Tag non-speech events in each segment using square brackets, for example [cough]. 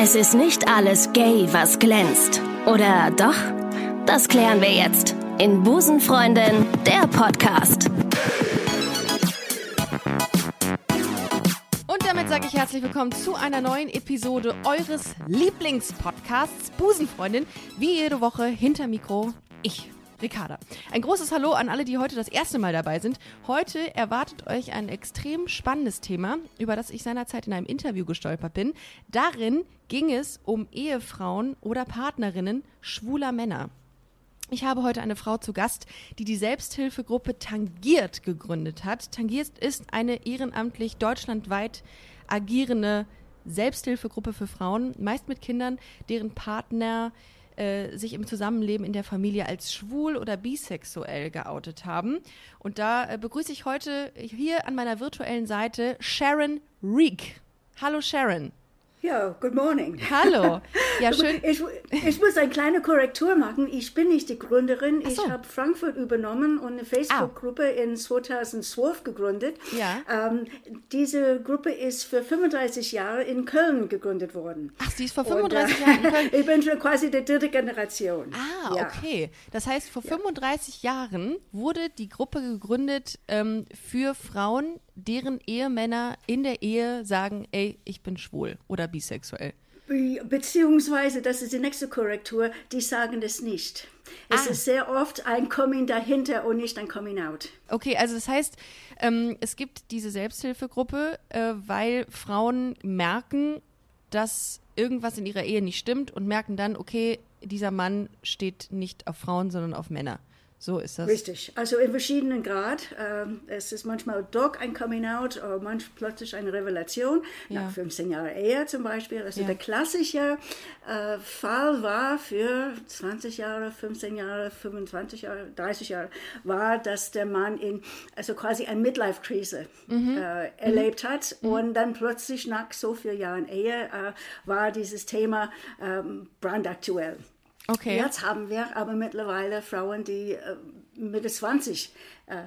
Es ist nicht alles gay, was glänzt. Oder doch? Das klären wir jetzt in Busenfreundin, der Podcast. Und damit sage ich herzlich willkommen zu einer neuen Episode eures Lieblingspodcasts Busenfreundin. Wie jede Woche hinter Mikro ich, Ricarda. Ein großes Hallo an alle, die heute das erste Mal dabei sind. Heute erwartet euch ein extrem spannendes Thema, über das ich seinerzeit in einem Interview gestolpert bin. Darin ging es um Ehefrauen oder Partnerinnen schwuler Männer. Ich habe heute eine Frau zu Gast, die die Selbsthilfegruppe Tangiert gegründet hat. Tangiert ist eine ehrenamtlich deutschlandweit agierende Selbsthilfegruppe für Frauen, meist mit Kindern, deren Partner äh, sich im Zusammenleben in der Familie als schwul oder bisexuell geoutet haben. Und da äh, begrüße ich heute hier an meiner virtuellen Seite Sharon Reek. Hallo Sharon. Ja, good morning. Hallo. [laughs] Ja, schön. Ich, ich, muss eine kleine Korrektur machen. Ich bin nicht die Gründerin. so. Ich habe Frankfurt übernommen und eine Facebook-Gruppe in 2012 gegründet. Ja. Ähm, diese Gruppe ist für 35 Jahre in Köln gegründet worden. Ach, sie ist vor Und, 35 äh, Jahren in Köln. [laughs] Ich bin schon quasi die dritte Generation. Ah, Ja. okay. Das heißt, vor 35 Jahren wurde die Gruppe gegründet ähm, für Frauen, deren Ehemänner in der Ehe sagen, ey, ich bin schwul oder bisexuell. Be beziehungsweise, das ist die nächste Korrektur, die sagen das nicht. Es Ah. ist sehr oft ein Coming dahinter und nicht ein Coming out. Okay, also das heißt, ähm, es gibt diese Selbsthilfegruppe, äh, weil Frauen merken, dass irgendwas in ihrer Ehe nicht stimmt und merken dann, okay, dieser Mann steht nicht auf Frauen, sondern auf Männer. So ist das. Richtig, also in verschiedenen Grad. Ähm, es ist manchmal doch ein Coming Out oder manchmal plötzlich eine Revelation. Ja. Nach 15 Jahren Ehe zum Beispiel. Also Ja. der klassische äh, Fall war für 20 Jahre, 15 Jahre, 25 Jahre, 30 Jahre, war, dass der Mann in also quasi eine Midlife-Krise Mhm. äh, erlebt hat und dann plötzlich nach so vielen Jahren Ehe äh, war dieses Thema ähm, brandaktuell. Okay. Jetzt haben wir aber mittlerweile Frauen, die äh, Mitte 20 äh,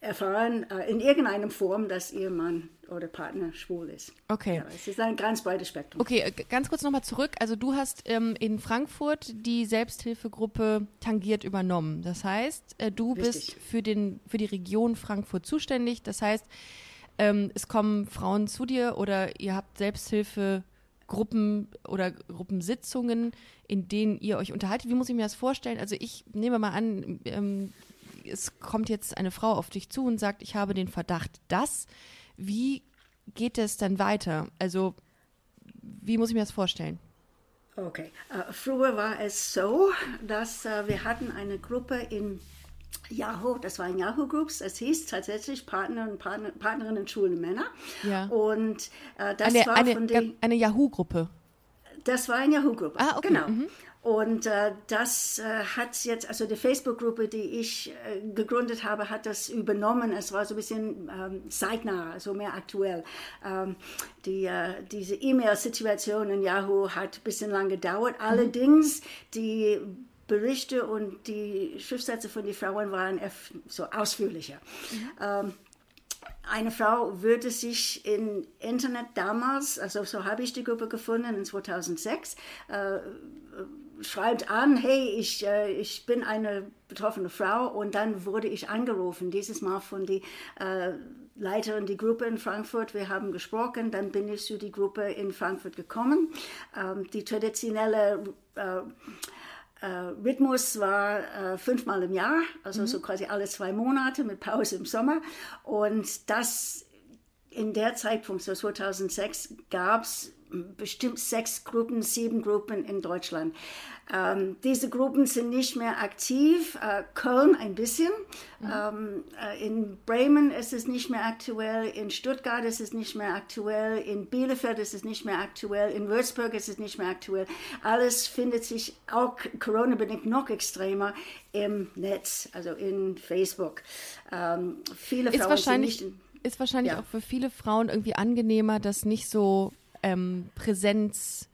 erfahren äh, in irgendeiner Form, dass ihr Mann oder Partner schwul ist. Okay. Ja, es ist ein ganz breites Spektrum. Okay, äh, ganz kurz nochmal zurück. Also du hast ähm, in Frankfurt die Selbsthilfegruppe Tangiert übernommen. Das heißt, äh, du bist Richtig. für, den, für die Region Frankfurt zuständig. Das heißt, ähm, es kommen Frauen zu dir oder ihr habt Selbsthilfegruppen oder Gruppensitzungen, in denen ihr euch unterhaltet. Wie muss ich mir das vorstellen? Also ich nehme mal an, ähm, es kommt jetzt eine Frau auf dich zu und sagt, ich habe den Verdacht, dass. Wie geht es dann weiter? Also wie muss ich mir das vorstellen? Okay. Äh, früher war es so, dass äh, wir hatten eine Gruppe in Yahoo, das waren Yahoo Groups, das hieß tatsächlich Partner und Partner, Partnerinnen, schwule Männer. Ja. Und äh, das Eine, war eine, von den... eine Yahoo-Gruppe. Das war eine Yahoo-Gruppe. Ah, okay. Genau. Mhm. Und äh, das äh, hat jetzt, also die Facebook-Gruppe, die ich äh, gegründet habe, hat das übernommen. Es war so ein bisschen ähm, zeitnah, so mehr aktuell. Ähm, die, äh, diese E-Mail-Situation in Yahoo hat ein bisschen lang gedauert. Allerdings, die Berichte und die Schriftsätze von den Frauen waren so ausführlicher. Ähm, eine Frau würde sich im Internet damals, also so habe ich die Gruppe gefunden in 2006, äh, schreibt an, hey, ich, äh, ich bin eine betroffene Frau und dann wurde ich angerufen, dieses Mal von die äh, Leiterin der Gruppe in Frankfurt. Wir haben gesprochen, dann bin ich zu die Gruppe in Frankfurt gekommen. Ähm, die traditionelle äh, Rhythmus war äh, fünfmal im Jahr, also so quasi alle zwei Monate mit Pause im Sommer. Und das in der Zeitpunkt, so 2006, gab es bestimmt sechs Gruppen, sieben Gruppen in Deutschland. Ähm, diese Gruppen sind nicht mehr aktiv. Äh, Köln ein bisschen. Ähm, äh, in Bremen ist es nicht mehr aktuell. In Stuttgart ist es nicht mehr aktuell. In Bielefeld ist es nicht mehr aktuell. In Würzburg ist es nicht mehr aktuell. Alles findet sich auch Corona-bedingt noch extremer im Netz, also in Facebook. Ähm, viele Ist Frauen wahrscheinlich, nicht ist wahrscheinlich Ja. auch für viele Frauen irgendwie angenehmer, das nicht so ähm, präsenzartig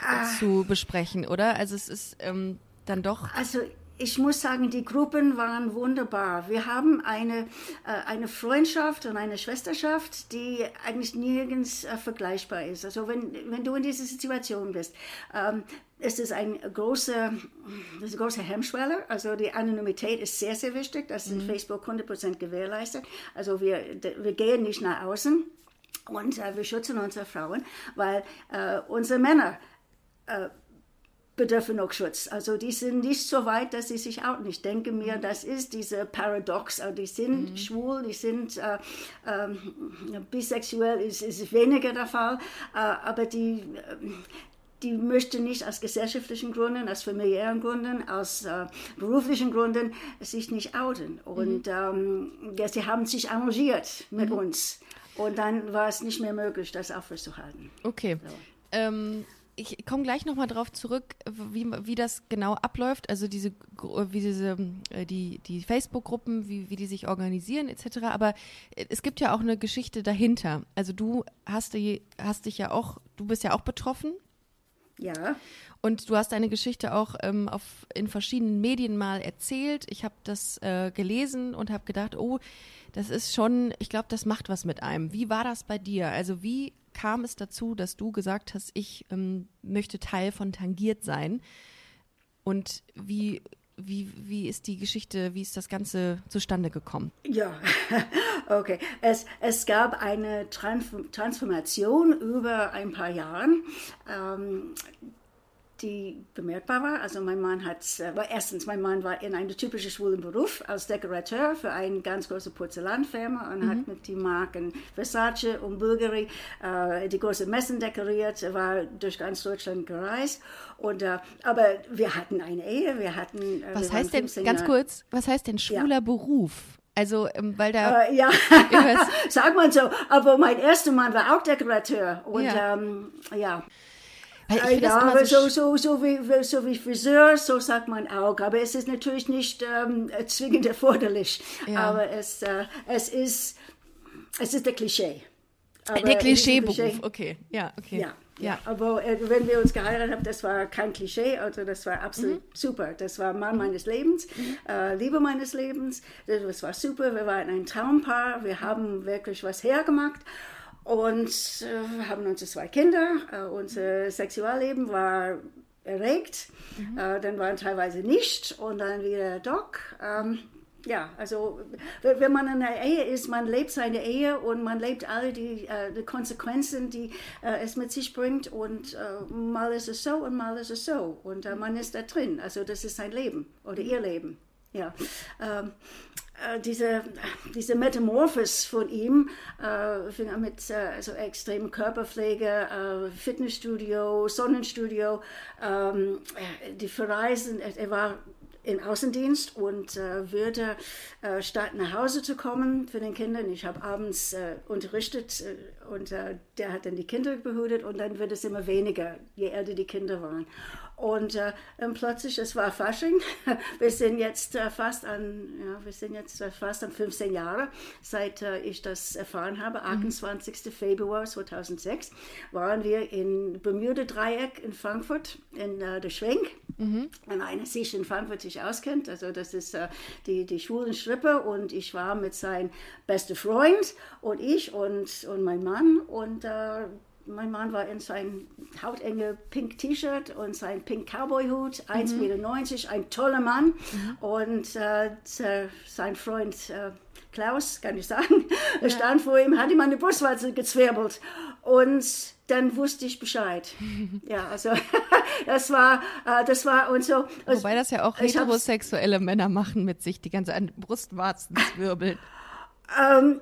Ah. zu besprechen, oder? Also es ist ähm, dann doch. Also ich muss sagen, die Gruppen waren wunderbar. Wir haben eine, äh, eine Freundschaft und eine Schwesterschaft, die eigentlich nirgends äh, vergleichbar ist. Also wenn, wenn du in dieser Situation bist, ähm, es ist ein großer, das ist eine große Hemmschwelle. Also die Anonymität ist sehr, sehr wichtig. Das ist in Facebook 100% gewährleistet. Also wir, wir gehen nicht nach außen und äh, wir schützen unsere Frauen, weil äh, unsere Männer äh, bedürfen noch Schutz. Also die sind nicht so weit, dass sie sich outen. Ich denke mir, mhm. das ist diese Paradox. Also die sind mhm. schwul, die sind äh, äh, bisexuell, ist, ist weniger der Fall, äh, aber die die möchte nicht aus gesellschaftlichen Gründen, aus familiären Gründen, aus äh, beruflichen Gründen sich nicht outen. Und mhm. ähm, ja, sie haben sich arrangiert mit mhm. uns. Und dann war es nicht mehr möglich, das aufrechtzuerhalten. Okay. So. Ähm, ich komme gleich nochmal drauf zurück, wie, wie das genau abläuft, also diese, wie diese, äh, die, die Facebook-Gruppen, wie, wie die sich organisieren etc. Aber es gibt ja auch eine Geschichte dahinter. Also du hast, die, hast dich ja auch, du bist ja auch betroffen ja. Und du hast deine Geschichte auch ähm, auf, in verschiedenen Medien mal erzählt. Ich habe das äh, gelesen und habe gedacht, oh, das ist schon, ich glaube, das macht was mit einem. Wie war das bei dir? Also wie kam es dazu, dass du gesagt hast, ich ähm, möchte Teil von Tangiert sein? Und wie, wie, wie ist die Geschichte, wie ist das Ganze zustande gekommen? Ja, [laughs] okay. Es, es gab eine Transformation über ein paar Jahre. Ähm, die bemerkbar war. Also mein Mann hat, äh, erstens, mein Mann war in einem typischen schwulen Beruf als Dekorateur für eine ganz große Porzellanfirma und mhm. hat mit den Marken Versace und Bulgari äh, die großen Messen dekoriert, war durch ganz Deutschland gereist. Und, äh, aber wir hatten eine Ehe, wir hatten... Äh, was heißt denn, ganz kurz, was heißt denn schwuler ja. Beruf? Also, ähm, weil da. Uh, ja, [laughs] [laughs] sag mal so. Aber mein erster Mann war auch Dekorateur. Und ja. Ähm, ja. Äh, ja, so, so, so, wie, so wie Friseur, so sagt man auch. Aber es ist natürlich nicht ähm, zwingend [laughs] erforderlich. Ja. Aber es, äh, es, ist, es ist der Klischee. Aber der Klischeeberuf, okay. Ja, okay. Ja. Ja, aber äh, wenn wir uns geheiratet haben, das war kein Klischee, also das war absolut mhm. super. Das war Mann meines Lebens, mhm. äh, Liebe meines Lebens. Das war super. Wir waren ein Traumpaar. Wir haben wirklich was hergemacht. Und äh, haben unsere zwei Kinder. Äh, unser Sexualleben war erregt, mhm. äh, dann waren teilweise nicht und dann wieder doch. Ähm, ja, also wenn man in einer Ehe ist, man lebt seine Ehe und man lebt alle die, äh, die Konsequenzen, die äh, es mit sich bringt und äh, mal ist es so und mal ist es so und äh, man ist da drin. Also das ist sein Leben oder ihr Leben. Ja. Ähm, äh, diese, diese Metamorphos von ihm, äh, mit äh, also extremer Körperpflege, äh, Fitnessstudio, Sonnenstudio, ähm, äh, die Verreisen, er war in Außendienst und äh, würde äh, statt nach Hause zu kommen für den Kindern. Ich habe abends äh, unterrichtet und der hat dann die Kinder behütet und dann wird es immer weniger, je älter die Kinder waren. Und äh, plötzlich, es war Fasching. [laughs] Wir sind jetzt äh, fast an, ja, wir sind jetzt äh, fast an 15 Jahre, seit äh, ich das erfahren habe. 28. Mhm. Februar 2006 waren wir in Bermuda Dreieck in Frankfurt in äh, der Schwenk. Mhm. Wenn einer sich in Frankfurt sich auskennt, also das ist äh, die, die schwulen Strippe und ich war mit seinem besten Freund und ich und, und mein Mann und mein Mann war in seinem hautenge Pink T-Shirt und sein Pink Cowboy-Hut, 1,90 mhm. Meter, ein toller Mann. Mhm. Und äh, sein Freund äh, Klaus, kann ich sagen, [laughs] ja. stand vor ihm, hat ihm eine Brustwarze gezwirbelt. Und dann wusste ich Bescheid. [laughs] ja, also [laughs] das war, äh, das war und so. Wobei das ja auch heterosexuelle Männer machen mit sich, die ganze Brustwarzen zwirbeln. Ähm,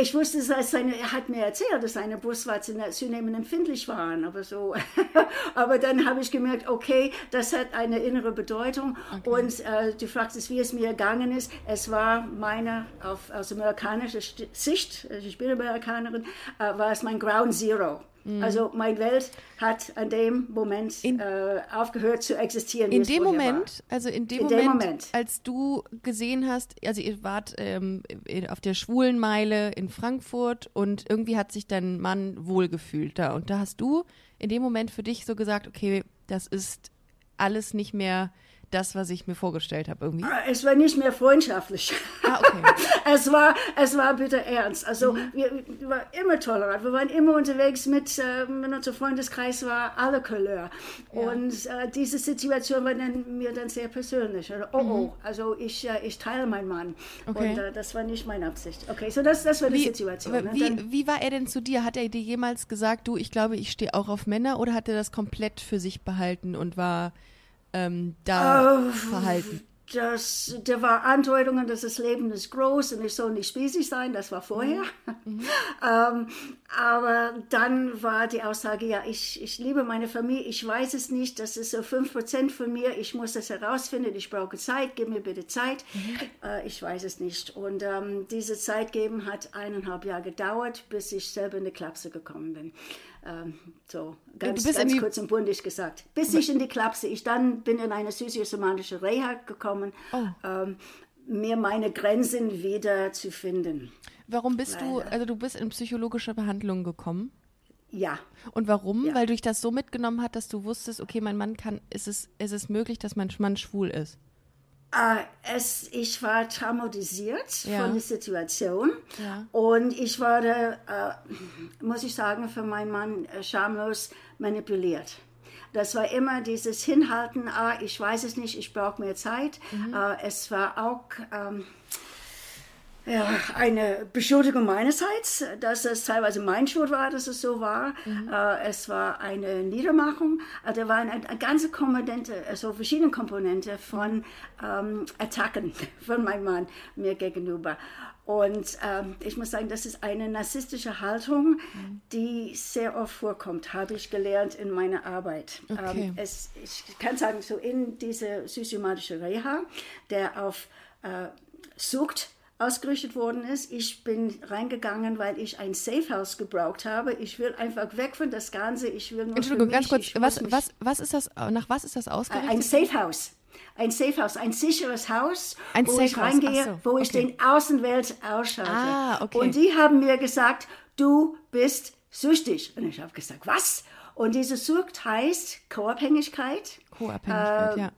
ich wusste, dass seine, er hat mir erzählt, dass seine Brustwarzen zunehmend empfindlich waren, aber so. [laughs] aber dann habe ich gemerkt, okay, das hat eine innere Bedeutung. Okay. Und äh, du fragst wie es mir gegangen ist. Es war meine, auf, aus amerikanischer Sicht, ich bin Amerikanerin, äh, war es mein Ground Zero. Mhm. Also meine Welt hat an dem Moment in, äh, aufgehört zu existieren. In dem Moment, war. also in dem, in Moment, dem, Moment, als du gesehen hast, also ihr wart ähm, auf der Schwulenmeile in Frankfurt und irgendwie hat sich dein Mann wohlgefühlt da. Und da hast du in dem Moment für dich so gesagt, okay, das ist alles nicht mehr das, was ich mir vorgestellt habe irgendwie. Es war nicht mehr freundschaftlich. Ah, okay. [laughs] es, war, es war bitte ernst. Also mhm. wir, wir waren immer tolerant. Wir waren immer unterwegs mit, äh, unser Freundeskreis war alle Couleur. Ja. Und äh, diese Situation war dann, mir dann sehr persönlich. Also, oh, mhm. oh, also ich, äh, ich teile meinen Mann. Okay. Und äh, das war nicht meine Absicht. Okay, so das, das war die Situation. Ne? Wie, dann, wie war er denn zu dir? Hat er dir jemals gesagt, du, ich glaube, ich stehe auch auf Männer oder hat er das komplett für sich behalten und war ähm, da uh, verhalten? Das, da war Andeutungen, dass das Leben ist groß und ich soll nicht spießig sein, das war vorher. Mhm. [laughs] ähm, aber dann war die Aussage, ja, ich, ich liebe meine Familie, ich weiß es nicht, das ist so 5% von mir, ich muss das herausfinden, ich brauche Zeit, gib mir bitte Zeit. Mhm. Äh, ich weiß es nicht. Und ähm, diese Zeit geben hat eineinhalb Jahre gedauert, bis ich selber in die Klapse gekommen bin. Ähm, so ganz, ganz kurz und bundig gesagt. Bis ich in die Klapse, ich dann bin in eine psychosomatische Reha gekommen, oh. ähm, mir meine Grenzen wieder zu finden. Warum bist Leider. du, also du bist in psychologische Behandlung gekommen? Ja. Und warum? Ja. Weil du dich das so mitgenommen hat, dass du wusstest, okay, mein Mann kann, ist es, ist es möglich, dass mein Mann schwul ist? Äh, es, ich war traumatisiert ja. von der Situation ja. und ich wurde, äh, muss ich sagen, für meinen Mann äh, schamlos manipuliert. Das war immer dieses Hinhalten, ah, ich weiß es nicht, ich brauche mehr Zeit. Mhm. Äh, es war auch... Ähm, ja, eine Beschuldigung meinerseits, dass es teilweise mein Schuld war, dass es so war. Mhm. Äh, es war eine Niedermachung. Äh, da waren eine, eine, ganze Komponente, also verschiedene Komponente von ähm, Attacken [laughs] von meinem Mann mir gegenüber. Und ähm, ich muss sagen, das ist eine narzisstische Haltung, mhm. die sehr oft vorkommt, habe ich gelernt in meiner Arbeit. Okay. Ähm, es, ich kann sagen, so in diese systematische Reha, der auf äh, Sucht ausgerichtet worden ist. Ich bin reingegangen, weil ich ein Safehouse gebraucht habe. Ich will einfach weg von das Ganze. Ich will nur Entschuldigung, ganz kurz. Was, was, was ist das? Nach was ist das ausgerichtet? Ein Safehouse. Ein Safehouse, ein sicheres Haus, ein wo Safe ich reingehe, so, wo ich den Außenwelt ausschalte. Ah, okay. Und die haben mir gesagt, du bist süchtig. Und ich habe gesagt, was? Und diese Sucht heißt Co-Abhängigkeit. Co-Abhängigkeit, äh, ja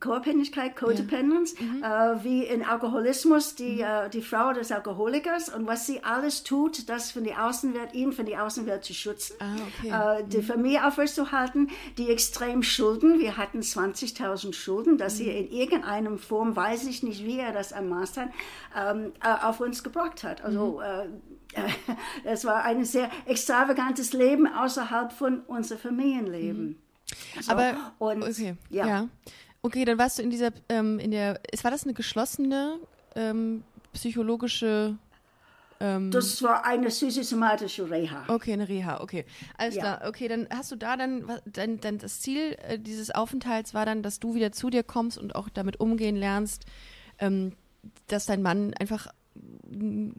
Co-Abhängigkeit, Codependence, ja. mhm. äh, wie in Alkoholismus die, mhm. äh, die Frau des Alkoholikers und was sie alles tut, das von der Außenwelt, ihn von der Außenwelt zu schützen, ah, okay. äh, die mhm. Familie aufrechtzuerhalten, die extrem Schulden, wir hatten 20.000 Schulden, dass sie mhm. in irgendeiner Form, weiß ich nicht, wie er das am Master ähm, äh, auf uns gebracht hat. Also mhm. äh, [laughs] es war ein sehr extravagantes Leben außerhalb von unserem Familienleben. Mhm. So, Aber und, okay, ja. ja. Okay, dann warst du in dieser, ähm, in der, war das eine geschlossene ähm, psychologische ähm, das war eine systematische Reha. Okay, eine Reha, okay. Alles ja. klar. Okay, dann hast du da dann, dann, dann das Ziel äh, dieses Aufenthalts war dann, dass du wieder zu dir kommst und auch damit umgehen lernst, ähm, dass dein Mann einfach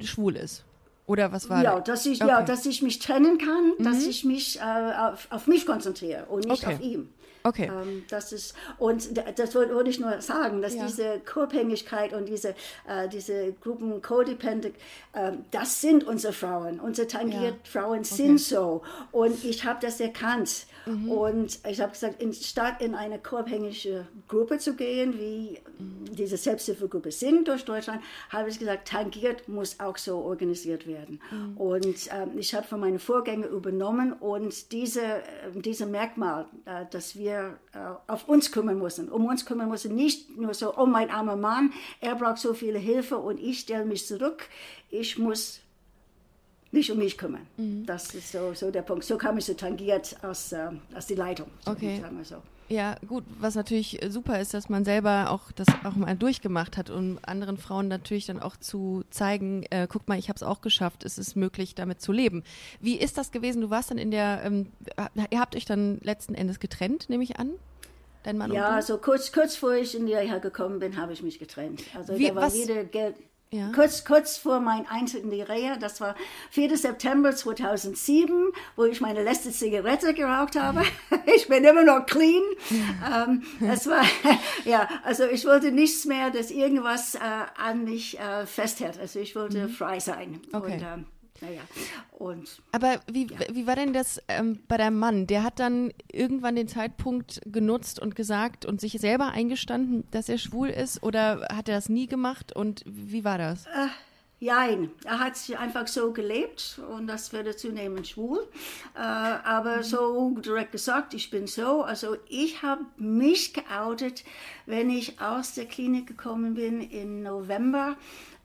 schwul ist. Oder was war ja, dass ich, okay. ja, dass ich mich trennen kann, mhm. dass ich mich äh, auf, auf, mich konzentriere und nicht okay. auf ihn. Okay. Ähm, das ist, und das wollte ich nur sagen, dass ja. diese Co-Abhängigkeit und diese, äh, diese Gruppen Codependent, äh, das sind unsere Frauen. Unsere tangiert ja. Frauen okay. sind so. Und ich habe das erkannt. Mhm. Und ich habe gesagt, in, statt in eine co-abhängige Gruppe zu gehen, wie mhm. diese Selbsthilfegruppe sind durch Deutschland, habe ich gesagt, tangiert muss auch so organisiert werden. Mhm. Und ähm, ich habe von meinen Vorgängern übernommen und diese, äh, diese Merkmal, äh, dass wir wir äh, auf uns kümmern müssen, um uns kümmern müssen. Nicht nur so, oh mein armer Mann, er braucht so viele Hilfe und ich stelle mich zurück. Ich muss mich um mich kümmern. Mhm. Das ist so, so der Punkt. So kam ich so tangiert aus, äh, aus die Leitung. Okay. So. Ja, gut, was natürlich super ist, dass man selber auch das auch mal durchgemacht hat, um anderen Frauen natürlich dann auch zu zeigen, äh, guck mal, ich habe es auch geschafft, es ist möglich, damit zu leben. Wie ist das gewesen? Du warst dann in der, ähm, ihr habt euch dann letzten Endes getrennt, nehme ich an? Dein Mann ja, so kurz, kurz vor ich in die Reha gekommen bin, habe ich mich getrennt. Also Wie, da war was? jede Geld. Ja. Kurz, kurz vor meinem Eintritt in die Reha, das war 4. September 2007, wo ich meine letzte Zigarette geraucht habe. [laughs] Ich bin immer noch clean. ähm, das war, [laughs] ja, also ich wollte nichts mehr, dass irgendwas äh, an mich äh, festhält. Also ich wollte mhm. frei sein. Okay. Und, ähm, naja. Und, Aber wie, ja. wie war denn das ähm, bei deinem Mann? Der hat dann irgendwann den Zeitpunkt genutzt und gesagt und sich selber eingestanden, dass er schwul ist oder hat er das nie gemacht und wie war das? Äh, Nein, er hat einfach so gelebt und das wird zunehmend schwul. Äh, aber mhm. so direkt gesagt, ich bin so. Also ich habe mich geoutet, wenn ich aus der Klinik gekommen bin im November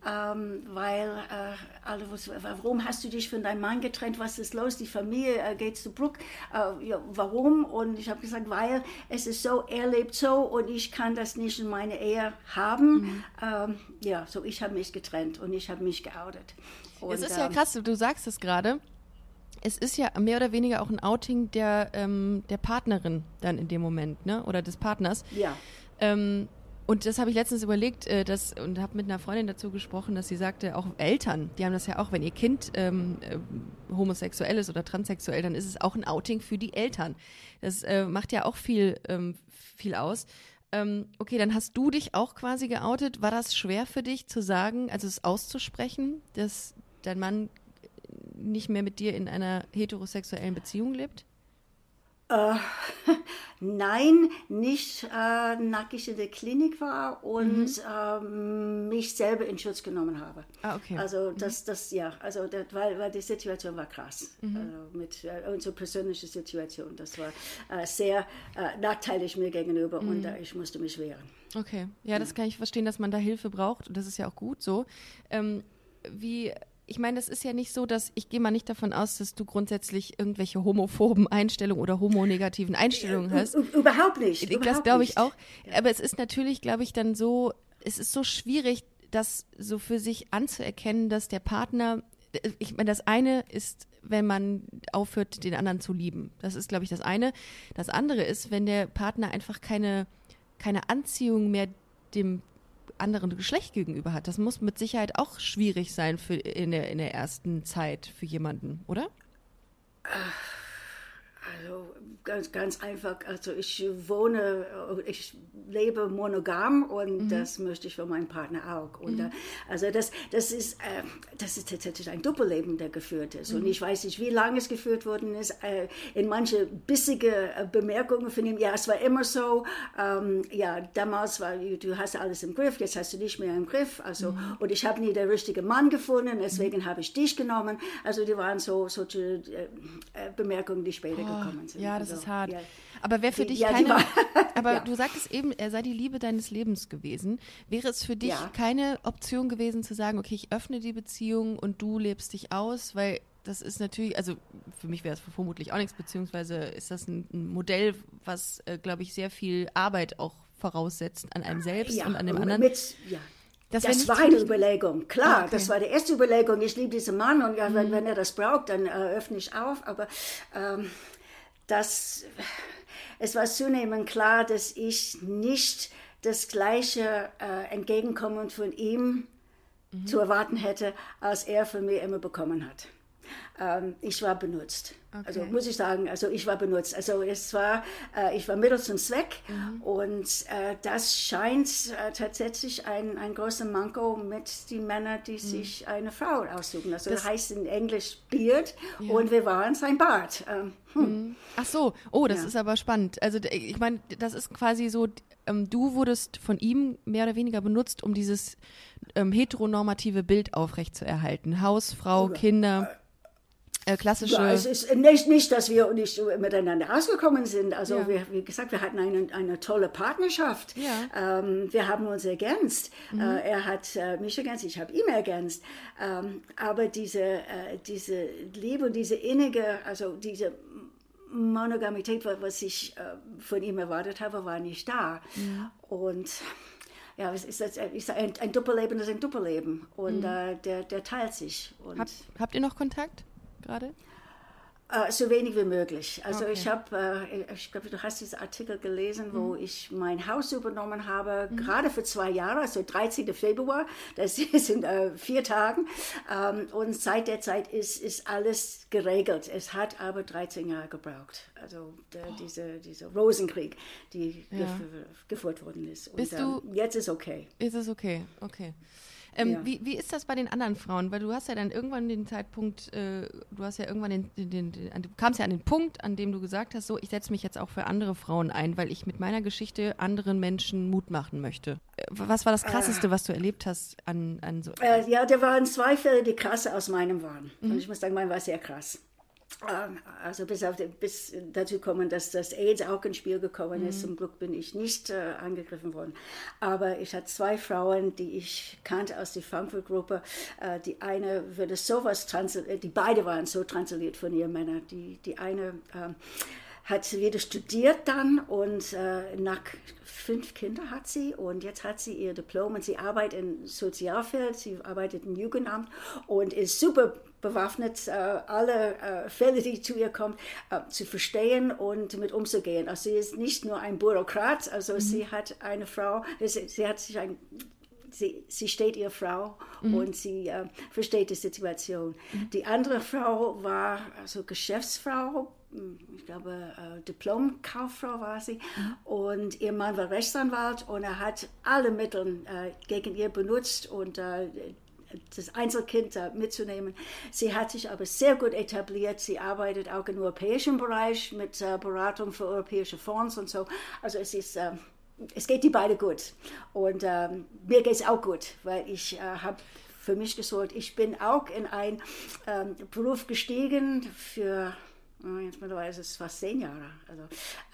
ähm, weil äh, alle, was, warum hast du dich von deinem Mann getrennt? Was ist los? Die Familie äh, geht zu Bruck. Äh, ja, warum? Und ich habe gesagt, weil es ist so, er lebt so und ich kann das nicht in meiner Ehe haben. Mhm. Ähm, ja, so ich habe mich getrennt und ich habe mich geoutet. Und, es ist ja ähm, krass, du sagst es gerade. Es ist ja mehr oder weniger auch ein Outing der, ähm, der Partnerin dann in dem Moment, ne? Oder des Partners. Ja. Und das habe ich letztens überlegt äh, dass, und habe mit einer Freundin dazu gesprochen, dass sie sagte, auch Eltern, die haben das ja auch, wenn ihr Kind ähm, äh, homosexuell ist oder transsexuell, dann ist es auch ein Outing für die Eltern. Das äh, macht ja auch viel, ähm, viel aus. Ähm, okay, dann hast du dich auch quasi geoutet. War das schwer für dich zu sagen, also es auszusprechen, dass dein Mann nicht mehr mit dir in einer heterosexuellen Beziehung lebt? Äh, [laughs] nein, nicht äh, nackig in der Klinik war und mhm. ähm, mich selber in Schutz genommen habe. Ah, okay. Also mhm. das, das ja, also das, weil, weil die Situation war krass. Mhm. Also mit äh, unsere persönliche Situation. Das war äh, sehr äh, nachteilig mir gegenüber und mhm. äh, ich musste mich wehren. Okay, ja, das kann ich verstehen, dass man da Hilfe braucht und das ist ja auch gut so. Ähm, wie ich meine, das ist ja nicht so, dass ich gehe mal nicht davon aus, dass du grundsätzlich irgendwelche homophoben Einstellungen oder homonegativen Einstellungen hast. Überhaupt nicht. Das glaube ich auch. Aber es ist natürlich, glaube ich, dann so, es ist so schwierig, das so für sich anzuerkennen, dass der Partner, ich meine, das eine ist, wenn man aufhört, den anderen zu lieben. Das ist, glaube ich, das eine. Das andere ist, wenn der Partner einfach keine, keine Anziehung mehr dem anderen Geschlecht gegenüber hat. Das muss mit Sicherheit auch schwierig sein für in der, in der ersten Zeit für jemanden, oder? Ach also ganz, ganz einfach. Also ich wohne, ich lebe monogam und mhm. das möchte ich für meinen Partner auch. Und mhm. also das, das ist, äh, das ist tatsächlich ein Doppelleben, der geführt ist. Mhm. Und ich weiß nicht, wie lange es geführt worden ist. Äh, in manche bissige äh, Bemerkungen von ihm, ja, es war immer so. Ähm, ja, damals war, du hast alles im Griff, jetzt hast du nicht mehr im Griff. Also mhm. und ich habe nie den richtigen Mann gefunden, deswegen mhm. habe ich dich genommen. Also die waren so solche äh, äh Bemerkungen, die später oh gekommen sind. Ja, das also, ist hart. Ja. Aber wäre für dich ja, keine. [laughs] aber [laughs] ja. du sagtest eben, er sei die Liebe deines Lebens gewesen. Wäre es für dich keine Option gewesen zu sagen, okay, ich öffne die Beziehung und du lebst dich aus, weil das ist natürlich, also für mich wäre es vermutlich auch nichts, beziehungsweise ist das ein, ein Modell, was, äh, glaube ich, sehr viel Arbeit auch voraussetzt an einem selbst und an dem anderen. Mit, ja. Das, das war eine Überlegung, klar. Ah, okay. Das war die erste Überlegung. Ich liebe diesen Mann und ja, mhm. wenn, wenn, er das braucht, dann äh, öffne ich auf. Aber ähm, das, es war zunehmend klar, dass ich nicht das gleiche äh, Entgegenkommen von ihm mhm. zu erwarten hätte, als er von mir immer bekommen hat. Ähm, ich war benutzt. Okay. Also muss ich sagen, also ich war benutzt. Also es war, äh, ich war Mittel zum Zweck mhm. und äh, das scheint äh, tatsächlich ein, ein großer Manko mit den Männern, die mhm. sich eine Frau aussuchen. Also das, das heißt in Englisch Beard ja. und wir waren sein Bart. Ähm, hm. Mhm. Ach so, oh, das ja. ist aber spannend. Also ich meine, das ist quasi so, ähm, du wurdest von ihm mehr oder weniger benutzt, um dieses ähm, heteronormative Bild aufrechtzuerhalten. Haus, Frau. Kinder. Äh, klassische. Ja, es ist nicht, nicht, dass wir nicht miteinander ausgekommen sind. Also, ja. wir, wie gesagt, wir hatten eine, eine tolle Partnerschaft. Ja. Ähm, wir haben uns ergänzt. Mhm. Äh, er hat äh, mich ergänzt, ich habe ihn ergänzt. Ähm, aber diese, äh, diese Liebe, diese innige, also diese Monogamität, was ich äh, von ihm erwartet habe, war nicht da. Und ja, es ist, ein, ein Doppelleben ist ein Doppelleben und mhm. äh, der, der teilt sich. Hab, habt ihr noch Kontakt? Gerade? Uh, so wenig wie möglich. Also okay. ich habe, uh, ich glaube, du hast diesen Artikel gelesen, mhm. wo ich mein Haus übernommen habe, mhm. gerade für zwei Jahre, also 13. Februar, das [laughs] sind uh, vier Tage. Um, ähm, und seit der Zeit ist, ist alles geregelt. Es hat aber 13 Jahre gebraucht. Also der, oh. diese, dieser Rosenkrieg, die ja. gef geführt worden ist. Und, Bist du, jetzt ist okay. Ist es okay, okay. Ähm, ja. wie, wie ist das bei den anderen Frauen? Weil du hast ja dann irgendwann den Zeitpunkt, äh, du hast ja irgendwann den, den, den, den, du kamst ja an den Punkt, an dem du gesagt hast, so, ich setze mich jetzt auch für andere Frauen ein, weil ich mit meiner Geschichte anderen Menschen Mut machen möchte. Äh, was war das Krasseste, äh, was du erlebt hast an, an so? Äh, ja, da waren zwei Fälle, die krasse aus meinem waren. Mhm. Und ich muss sagen, mein war sehr krass. Ähm, also bis, auf bis dazu kommen, dass das AIDS auch ins Spiel gekommen ist. Mhm. Zum Glück bin ich nicht äh, angegriffen worden. Aber ich hatte zwei Frauen, die ich kannte aus der Frankfurt-Gruppe. Äh, die eine würde sowas transliert, äh, die beide waren so transliert von ihren Männern. Die, die eine äh, hat wieder studiert dann und äh, nach fünf Kinder hat sie und jetzt hat sie ihr Diplom und sie arbeitet im Sozialfeld, sie arbeitet im Jugendamt und ist super bewaffnet, äh, alle äh, Fälle, die zu ihr kommen, äh, zu verstehen und mit umzugehen. Also sie ist nicht nur ein Bürokrat, also mhm. sie hat eine Frau, sie, sie hat sich ein Sie, sie, steht ihr Frau mhm. und sie äh, versteht die Situation. Mhm. Die andere Frau war also Geschäftsfrau, hm, ich glaube äh, Diplomkauffrau war sie mhm. und ihr Mann war Rechtsanwalt und er hat alle Mittel äh, gegen ihr benutzt und das Einzelkind mitzunehmen. Sie hat sich aber sehr gut etabliert. Sie arbeitet auch im europäischen Bereich mit äh, Beratung für europäische Fonds und so. Also es ist äh, es geht die beide gut. Und ähm, mir geht es auch gut, weil ich äh, habe für mich gesorgt, ich bin auch in einen ähm, Beruf gestiegen für Jetzt mittlerweile ist es fast zehn Jahre. Also,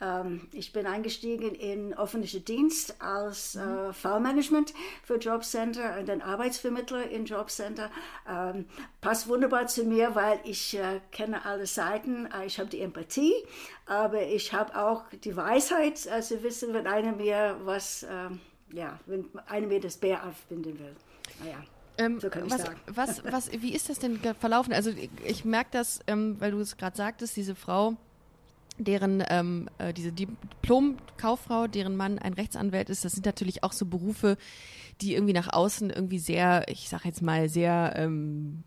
ähm, ich bin eingestiegen in öffentlichen Dienst als äh, mhm. Fallmanagement für Jobcenter und dann Arbeitsvermittler in Jobcenter. Ähm, passt wunderbar zu mir, weil ich äh, kenne alle Seiten. Äh, ich habe die Empathie, aber ich habe auch die Weisheit. Also wissen, wenn einer mir was, ähm, ja, wenn einer mir das Bär aufbinden will. Naja. Ähm, so was. Was, was, wie ist das denn verlaufen? Also ich, ich merke das, ähm, weil du es gerade sagtest, diese Frau, deren ähm, äh, diese Diplom-Kauffrau, deren Mann ein Rechtsanwalt ist, das sind natürlich auch so Berufe, die irgendwie nach außen irgendwie sehr, ich sag jetzt mal, sehr ähm,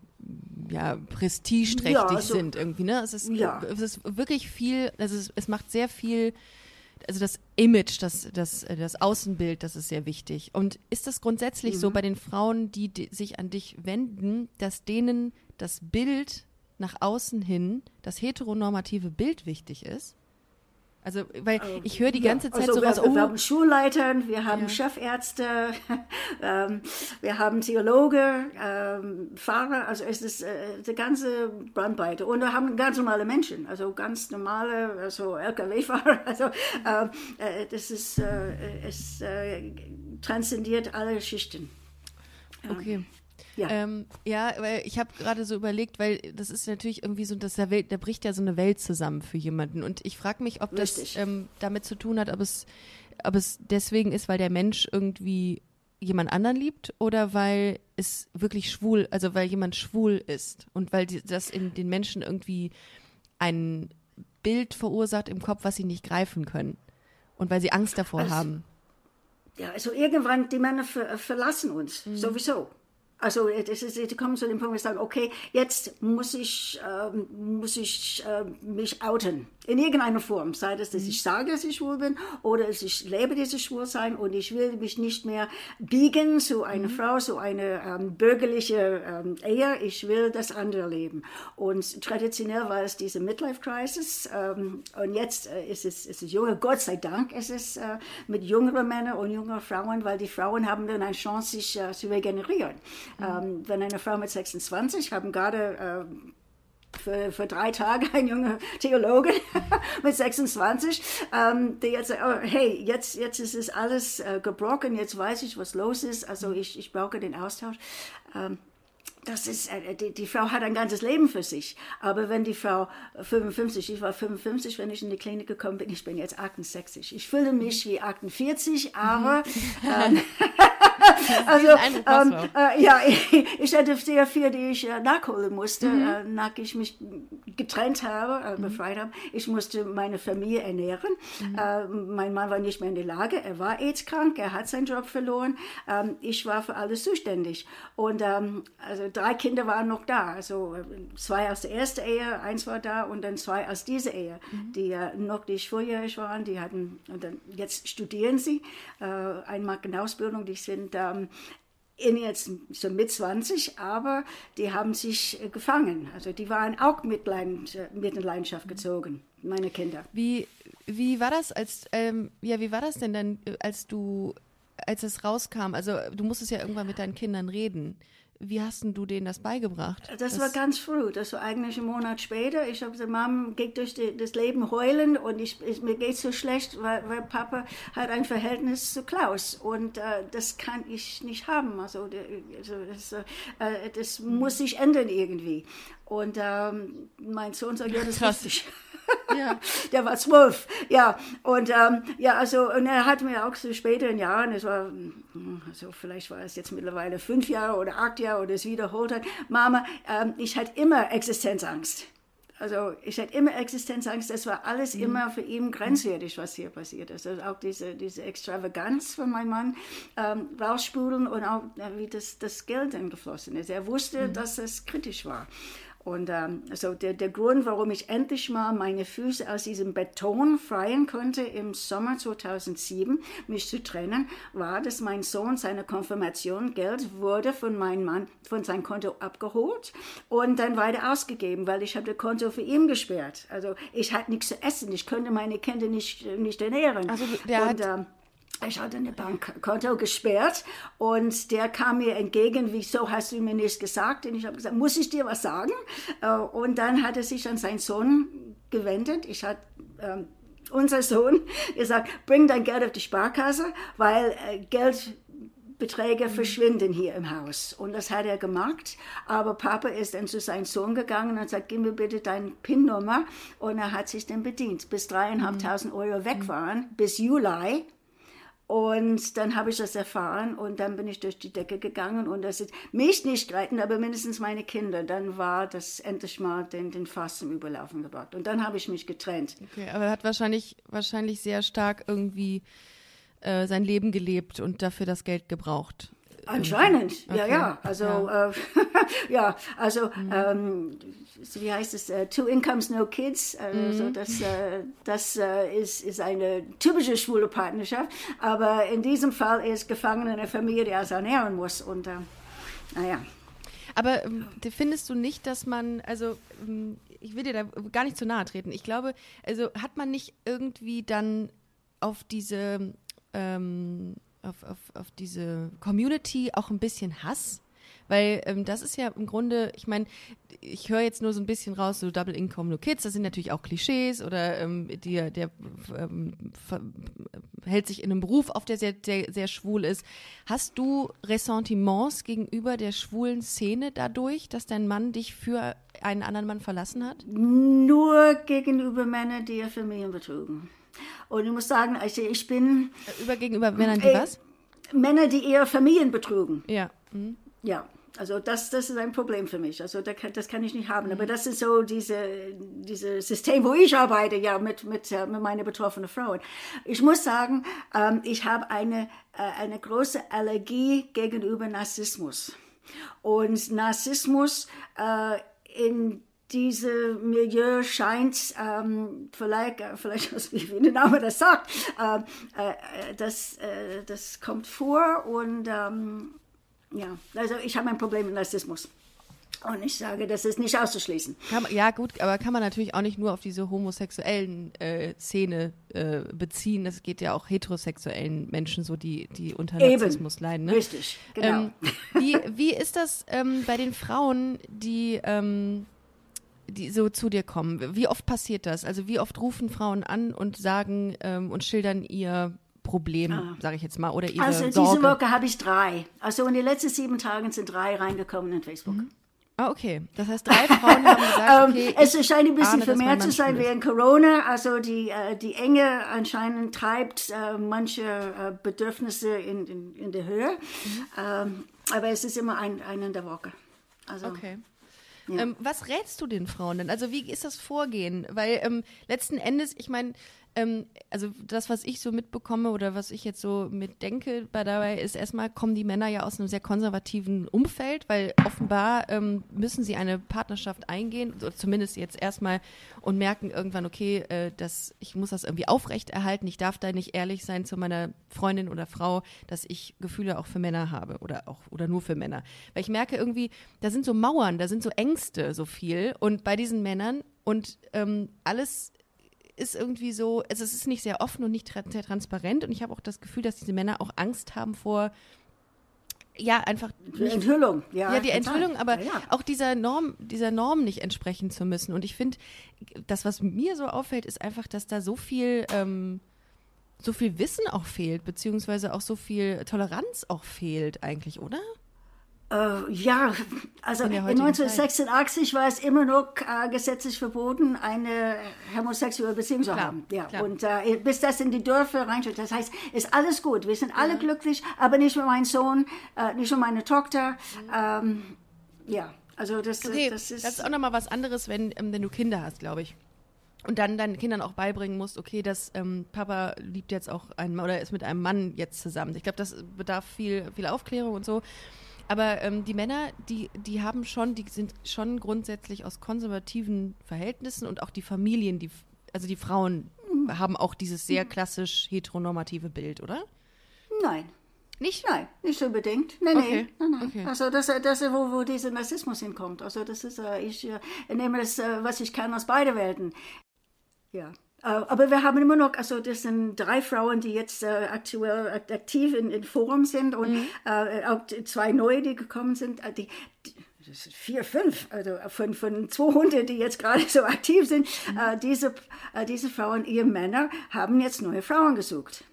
ja, prestigeträchtig ja, also, sind irgendwie, ne? Es ist, ja. es ist wirklich viel, also es, es macht sehr viel also das Image, das, das, das Außenbild, das ist sehr wichtig. Und ist das grundsätzlich mhm. so bei den Frauen, die, die sich an dich wenden, dass denen das Bild nach außen hin, das heteronormative Bild wichtig ist? Also, weil ähm, ich höre die ganze Zeit also sowas. Wir, oh, wir haben Schulleitern, wir haben ja. Chefärzte, [laughs] ähm, wir haben Theologe, ähm, Fahrer, also es ist äh, die ganze Brandweite. Und wir haben ganz normale Menschen, also ganz normale, also LKW-Fahrer. [laughs] Also ähm, äh, das ist, äh, es äh, transzendiert alle Schichten. Okay. Ja, ähm, ja weil ich habe gerade so überlegt, weil das ist natürlich irgendwie so, dass der Welt, da bricht ja so eine Welt zusammen für jemanden. Und ich frage mich, ob Richtig. das ähm, damit zu tun hat, ob es, ob es deswegen ist, weil der Mensch irgendwie jemand anderen liebt oder weil es wirklich schwul, also weil jemand schwul ist und weil die, das in den Menschen irgendwie ein Bild verursacht im Kopf, was sie nicht greifen können und weil sie Angst davor also, haben. Ja, also irgendwann die Männer ver verlassen uns mhm. sowieso. Also das ist, die kommen zu dem Punkt, wo sie sagen, okay, jetzt muss ich, äh, muss ich äh, mich outen in irgendeiner Form, sei das, dass mhm. ich sage, dass ich schwul bin oder dass ich lebe dieses Schwulsein und ich will mich nicht mehr biegen zu einer mhm. Frau, zu einer ähm, bürgerliche ähm, Ehe, ich will das andere leben. Und traditionell war es diese Midlife-Crisis ähm, und jetzt äh, ist, es, ist es junge, Gott sei Dank ist es äh, mit jüngeren Männern und jüngeren Frauen, weil die Frauen haben dann eine Chance, sich äh, zu regenerieren. Mhm. Ähm, wenn eine Frau mit 26, haben gerade äh, für, für drei Tage ein junger Theologe [laughs] mit 26, ähm, der jetzt sagt, oh, hey, jetzt, jetzt ist es alles äh, gebrochen, jetzt weiß ich, was los ist, also ich, ich brauche den Austausch. Ähm, das ist, äh, die, die Frau hat ein ganzes Leben für sich. Aber wenn die Frau 55, ich war 55, wenn ich in die Klinik gekommen bin, ich bin jetzt 68. Ich fühle mich wie 48, aber [laughs] ähm, [laughs] also, ähm, äh, ja, ich, [laughs] ich, hatte sehr viel, die ich äh, nachholen musste, mhm. äh, nach ich mich getrennt habe, äh, mhm. befreit habe. Ich musste meine Familie ernähren. Mhm. Äh, mein Mann war nicht mehr in der Lage, er war AIDS-krank, er hat seinen Job verloren. Ähm, ich war für alles zuständig. Und ähm, also drei Kinder waren noch da. Also zwei aus der ersten Ehe, eins war da und dann zwei aus dieser Ehe, mhm. die äh, noch nicht vorjährig waren. Die hatten, und dann, jetzt studieren sie, äh, einmal eine Ausbildung, die sind ähm, in jetzt so mit 20, aber die haben sich äh, gefangen. Also die waren auch mit, Leid, mit in Leidenschaft gezogen, meine Kinder. Wie, wie war das, als, ähm, ja, wie war das denn dann, als du, als es rauskam? Also du musstest ja irgendwann mit deinen Kindern reden. Wie hast du denen das beigebracht? Das, das war ganz früh. Das war eigentlich einen Monat später. Ich habe gesagt, Mom geht durch die, das Leben heulen und ich, ich mir geht so schlecht, weil, weil, Papa hat ein Verhältnis zu Klaus und äh, das kann ich nicht haben. Also, also das, äh, das muss sich ändern irgendwie. Und ähm, mein Sohn sagt, ja, das wusste ich. [laughs] Ja. der war zwölf, ja. Und ähm, ja, also und er hat mir auch so späteren Jahren, es war, also vielleicht war es jetzt mittlerweile fünf Jahre oder acht Jahre oder es wiederholt hat, Mama, ähm, ich hatte immer Existenzangst. Also ich hatte immer Existenzangst, das war alles mhm. immer für ihn grenzwertig, was hier passiert ist. Also auch diese, diese Extravaganz von meinem Mann ähm, rausspulen und auch äh, wie das, das Geld geflossen ist. Er wusste, mhm. dass es kritisch war. Und ähm, also der, der Grund, warum ich endlich mal meine Füße aus diesem Beton freien konnte im Sommer 2007, mich zu trennen, war, dass mein Sohn seine Konfirmation Geld wurde von meinem Mann von seinem Konto abgeholt und dann weiter ausgegeben, weil ich habe das Konto für ihn gesperrt. Also ich hatte nichts zu essen, ich konnte meine Kinder nicht, nicht ernähren. Also der und, hat ähm, ich hatte eine Bankkonto gesperrt und der kam mir entgegen, wieso hast du mir nichts gesagt? Und ich habe gesagt, muss ich dir was sagen? Äh, und dann hat er sich an seinen Sohn gewendet. Ich hatte ähm, unser Sohn gesagt, bring dein Geld auf die Sparkasse, weil äh, Geldbeträge mhm. verschwinden hier im Haus. Und das hat er gemacht. Aber Papa ist dann zu seinem Sohn gegangen und sagt, gib mir bitte deine PIN-Nummer. Und er hat sich dann bedient, bis dreieinhalbtausend mhm. Euro weg waren, bis Juli. Und dann habe ich das erfahren und dann bin ich durch die Decke gegangen und das ist mich nicht gerettet, aber mindestens meine Kinder. Dann war das endlich mal den, den Fass zum Überlaufen gebracht. Und dann habe ich mich getrennt. Okay, aber er hat wahrscheinlich, wahrscheinlich sehr stark irgendwie äh, sein Leben gelebt und dafür das Geld gebraucht. Anscheinend, okay. ja, ja. Also, ja, äh, [laughs] ja also, mhm. ähm, wie heißt es? Uh, two incomes, no kids. Also, mhm. das, äh, das äh, ist, ist eine typische schwule Partnerschaft. Aber in diesem Fall ist gefangen in einer Familie, die er ernähren muss. Und, äh, naja. Aber ähm, findest du nicht, dass man, also, ähm, ich will dir da gar nicht zu nahe treten. Ich glaube, also, hat man nicht irgendwie dann auf diese, ähm, auf, auf, auf diese Community auch ein bisschen Hass? Weil ähm, das ist ja im Grunde, ich meine, ich höre jetzt nur so ein bisschen raus, so Double Income, No Kids, das sind natürlich auch Klischees oder ähm, die, der ähm, hält sich in einem Beruf auf, der sehr, sehr, sehr schwul ist. Hast du Ressentiments gegenüber der schwulen Szene dadurch, dass dein Mann dich für einen anderen Mann verlassen hat? Nur gegenüber Männern, die ihr Familien betrugen. Und ich muss sagen, also ich bin. Über gegenüber Männern, die äh, was? Männer, die eher Familien betrugen. Ja. Mhm. Ja. Also das, das ist ein Problem für mich. Also das kann ich nicht haben. Aber das ist so diese, diese System, wo ich arbeite, ja, mit, mit, mit meinen betroffenen Frauen. Ich muss sagen, ähm, ich habe eine, äh, eine große Allergie gegenüber Narzissmus. Und Narzissmus äh, in diese Milieu scheint ähm, vielleicht, äh, vielleicht [laughs] wie der Name das sagt, äh, äh, das, äh, das kommt vor und ähm, ja, also ich habe ein Problem mit Narzissmus. Und ich sage, das ist nicht auszuschließen. Man, ja, gut, aber kann man natürlich auch nicht nur auf diese homosexuellen äh, Szene äh, beziehen. Das geht ja auch heterosexuellen Menschen so, die, die unter Narzissmus Eben. leiden. Ne? Richtig, genau. Ähm, wie, wie ist das ähm, bei den Frauen, die ähm, die so zu dir kommen. Wie oft passiert das? Also wie oft rufen Frauen an und sagen ähm, und schildern ihr Problem, ah. sage ich jetzt mal, oder ihre Also Sorge? diese Woche habe ich drei. Also in den letzten sieben Tagen sind drei reingekommen in Facebook. Mhm. Ah, okay. Das heißt, drei Frauen haben gesagt, [laughs] okay, ähm, Es scheint ein bisschen vermehrt zu sein während Corona. Also die, äh, die Enge anscheinend treibt äh, manche äh, Bedürfnisse in, in, in der Höhe. Mhm. Ähm, aber es ist immer ein, ein in der Woche. Also, okay. Ähm, was rätst du den Frauen denn? Also wie ist das Vorgehen? Weil ähm, letzten Endes, ich meine, ähm, also das, was ich so mitbekomme oder was ich jetzt so mitdenke bei dabei, ist erstmal kommen die Männer ja aus einem sehr konservativen Umfeld, weil offenbar ähm, müssen sie eine Partnerschaft eingehen, oder zumindest jetzt erstmal und merken irgendwann, okay, äh, das, ich muss das irgendwie aufrechterhalten, ich darf da nicht ehrlich sein zu meiner Freundin oder Frau, dass ich Gefühle auch für Männer habe oder auch oder nur für Männer. Weil ich merke irgendwie, da sind so Mauern, da sind so Ängste so viel und bei diesen Männern und ähm, alles ist irgendwie so, also es ist nicht sehr offen und nicht tra sehr transparent und ich habe auch das Gefühl, dass diese Männer auch Angst haben vor ja, einfach die Enthüllung, ja. Ja, die Enthüllung, aber ja, ja. auch dieser Norm, dieser Norm nicht entsprechen zu müssen. Und ich finde, das, was mir so auffällt, ist einfach, dass da so viel, ähm, so viel Wissen auch fehlt, beziehungsweise auch so viel Toleranz auch fehlt, eigentlich, oder? Äh, ja, also in, in 1986 Zeit. war es immer noch äh, gesetzlich verboten, eine homosexuelle Beziehung zu haben. Ja. Klar. Und äh, bis das in die Dörfer reinschaut, das heißt, ist alles gut. Wir sind alle ja. glücklich, aber nicht mit meinem Sohn, äh, nicht mit meiner Tochter. Mhm. Ähm, ja, also das, okay, das ist. Das ist auch nochmal was anderes, wenn, ähm, wenn du Kinder hast, glaube ich und dann deinen Kindern auch beibringen musst, okay, dass ähm, Papa liebt jetzt auch einen oder ist mit einem Mann jetzt zusammen. Ich glaube, das bedarf viel, viel Aufklärung und so. Aber ähm, die Männer, die, die haben schon, die sind schon grundsätzlich aus konservativen Verhältnissen und auch die Familien, die, also die Frauen mhm. haben auch dieses sehr klassisch heteronormative Bild, oder? Nein. Nicht? Nein, nicht unbedingt. Nein, okay. nein, nein, Okay. Also das, das ist, wo, wo dieser Narzissmus hinkommt. Also das ist, äh, ich äh, nehme das, äh, was ich kann aus beiden Welten. Ja. Äh, aber wir haben immer noch, also das sind drei Frauen, die jetzt äh, aktuell aktiv in, in Forum sind und mhm. äh, auch zwei neue, die gekommen sind. Äh, die, die, das sind vier, fünf, also von, von 200, die jetzt gerade so aktiv sind. Mhm. Äh, diese, äh, diese Frauen, ihre Männer, haben jetzt neue Frauen gesucht.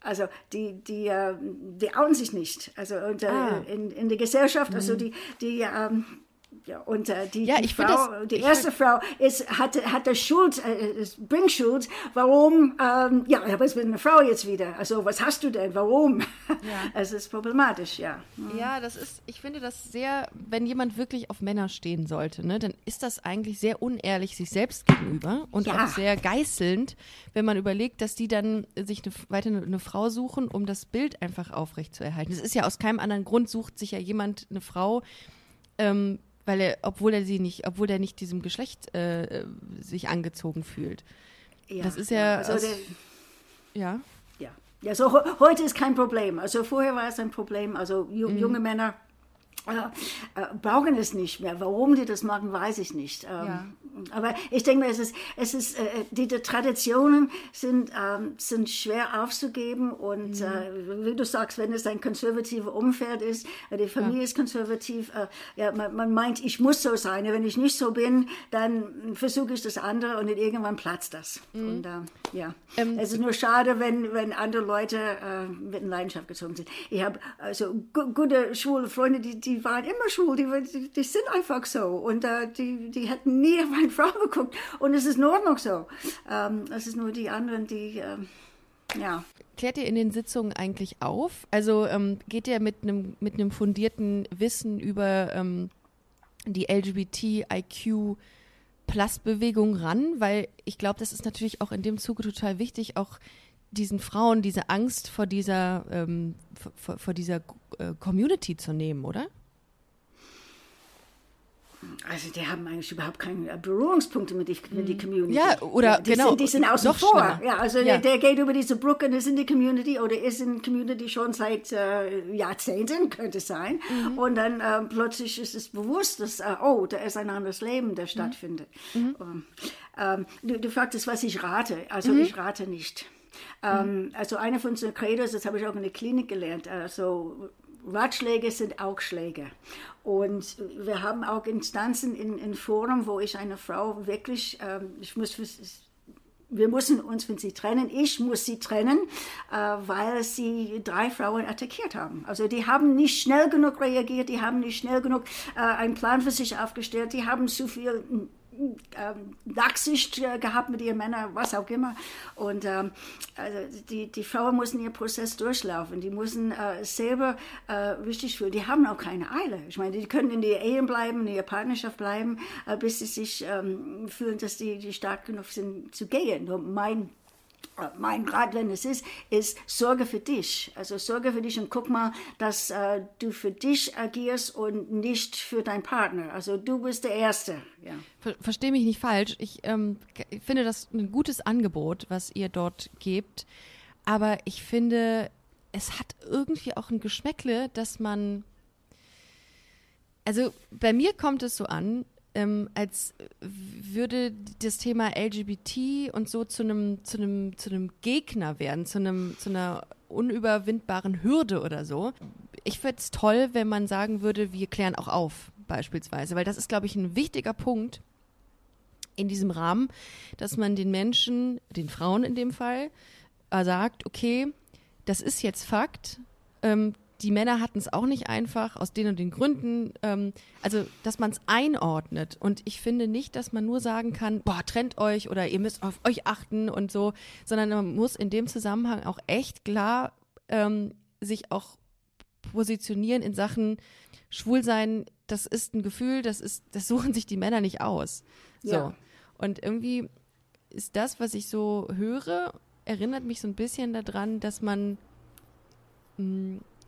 Also die, die, die outen sich nicht. Also und, ah. in, in der Gesellschaft, also mhm. die, die ähm, ja, und äh, die, ja, die, Frau, das, die erste Frau ist, hatte, hatte Schuld, äh, bringt Schuld. Warum? Ähm, ja, aber es wird eine Frau jetzt wieder. Also was hast du denn? Warum? Ja. [laughs] Es ist problematisch, ja. Mhm. Ja, das ist, ich finde das sehr, wenn jemand wirklich auf Männer stehen sollte, ne, dann ist das eigentlich sehr unehrlich sich selbst gegenüber und ja. auch sehr geißelnd, wenn man überlegt, dass die dann sich eine, weiter eine, eine Frau suchen, um das Bild einfach aufrechtzuerhalten. Das ist ja aus keinem anderen Grund sucht sich ja jemand eine Frau, ähm, weil er, obwohl er sie nicht, obwohl er nicht diesem Geschlecht äh, sich angezogen fühlt. Ja, das ist ja. Also aus, der, ja. Ja. Ja, so heute ist kein Problem. Also vorher war es ein Problem. Also mhm. junge Männer äh, äh, brauchen es nicht mehr. Warum die das machen, weiß ich nicht. Ähm, ja. Aber ich denke, es ist, es ist, äh, die, die Traditionen sind, ähm, sind schwer aufzugeben und mhm. äh, wie du sagst, wenn es ein konservatives Umfeld ist, äh, die Familie ja. ist konservativ, äh, ja, man, man, meint, ich muss so sein. Wenn ich nicht so bin, dann versuche ich das andere und irgendwann platzt das. Mhm. Und ja, ähm, es ist nur schade, wenn, wenn andere Leute mit in Leidenschaft gezogen sind. Ich habe also gute schwule Freunde, die, die die waren immer schwul, die, die, sind einfach so. Und äh, die, die hätten nie [laughs] meine Frau geguckt. Und es ist in Ordnung so. Ähm, es ist nur die anderen, die, ähm, ja. Klärt ihr in den Sitzungen eigentlich auf? Also ähm, geht ihr mit einem mit fundierten Wissen über ähm, die LGBTIQ Plus-Bewegung ran? Weil ich glaube, das ist natürlich auch in dem Zuge total wichtig, auch diesen Frauen diese Angst vor dieser, ähm, vor, vor, dieser äh, Community zu nehmen, oder? Also die haben eigentlich überhaupt keine Berührungspunkte mit, die, mit die Community. Ja, oder die genau. Sind, die sind außen vor. Ja, also ja. Der, der, geht über diese Brücke und ist in die Community oder ist in Community schon seit äh, Jahrzehnten, könnte es sein. Mhm. Und dann äh, plötzlich ist es bewusst, dass, äh, oh, da ist ein anderes Leben, das mhm. stattfindet. Mhm. Um, ähm, du, du fragtest, was ich rate. Also mhm. ich rate nicht. Ähm, also eine von unseren Credos, das habe ich auch in der Klinik gelernt, also Ratschläge sind auch Schläge. Und wir haben auch Instanzen in, in Forum, wo ich eine Frau wirklich, ähm, ich muss wir müssen uns, wenn sie trennen, ich muss sie trennen, äh, weil sie drei Frauen attackiert haben. Also die haben nicht schnell genug reagiert, die haben nicht schnell genug äh, einen Plan für sich aufgestellt, die haben zu viel ähm, Nachsicht äh, gehabt mit ihren Männern, was auch immer. Und ähm, also die, die Frauen müssen ihren Prozess durchlaufen. Die müssen äh, selber äh, richtig fühlen. Die haben auch keine Eile. Ich meine, die können in der Ehe bleiben, in ihrer Partnerschaft bleiben, äh, bis sie sich ähm, fühlen, dass die, die stark genug sind zu gehen. Nur mein mein Rat, wenn es ist, ist, sorge für dich. Also sorge für dich und guck mal, dass äh, du für dich agierst und nicht für deinen Partner. Also du bist der Erste. Ja. Ver Verstehe mich nicht falsch. Ich ähm, finde das ein gutes Angebot, was ihr dort gebt. Aber ich finde, es hat irgendwie auch ein Geschmäckle, dass man. Also bei mir kommt es so an, ähm, als würde das Thema LGBT und so zu einem zu einem zu einem Gegner werden, zu einem zu einer unüberwindbaren Hürde oder so. Ich fände es toll, wenn man sagen würde, wir klären auch auf, beispielsweise, weil das ist, glaube ich, ein wichtiger Punkt in diesem Rahmen, dass man den Menschen, den Frauen in dem Fall, äh, sagt, okay, das ist jetzt Fakt. Ähm, die Männer hatten es auch nicht einfach, aus den und den Gründen. Ähm, also, dass man es einordnet. Und ich finde nicht, dass man nur sagen kann, boah, trennt euch oder ihr müsst auf euch achten und so, sondern man muss in dem Zusammenhang auch echt klar ähm, sich auch positionieren in Sachen Schwulsein. Das ist ein Gefühl, das ist, das suchen sich die Männer nicht aus. So. Ja. Und irgendwie ist das, was ich so höre, erinnert mich so ein bisschen daran, dass man mh,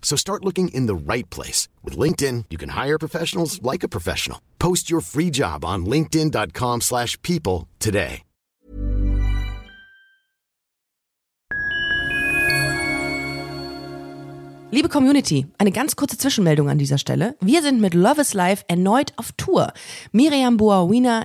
So start looking in the right place. With LinkedIn, you can hire professionals like a professional. Post your free job on linkedin.com/people slash people today. Liebe Community, eine ganz kurze Zwischenmeldung an dieser Stelle. Wir sind mit Love is Life erneut auf Tour. Miriam Boawina,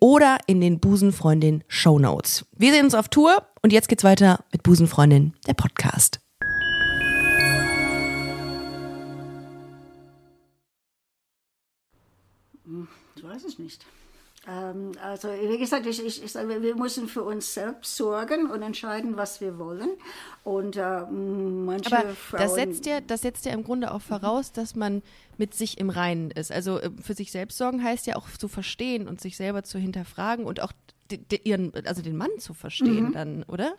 oder in den Busenfreundin Show Notes. Wir sehen uns auf Tour und jetzt geht's weiter mit Busenfreundin, der Podcast. Ich weiß es nicht. Ähm, also wie gesagt, ich, ich, ich sage, wir müssen für uns selbst sorgen und entscheiden, was wir wollen. Und äh, manche Aber Frauen... das setzt ja, das setzt ja im Grunde auch voraus, dass man mit sich im Reinen ist. Also äh, für sich selbst sorgen heißt ja auch zu verstehen und sich selber zu hinterfragen und auch ihren, also den Mann zu verstehen dann, oder?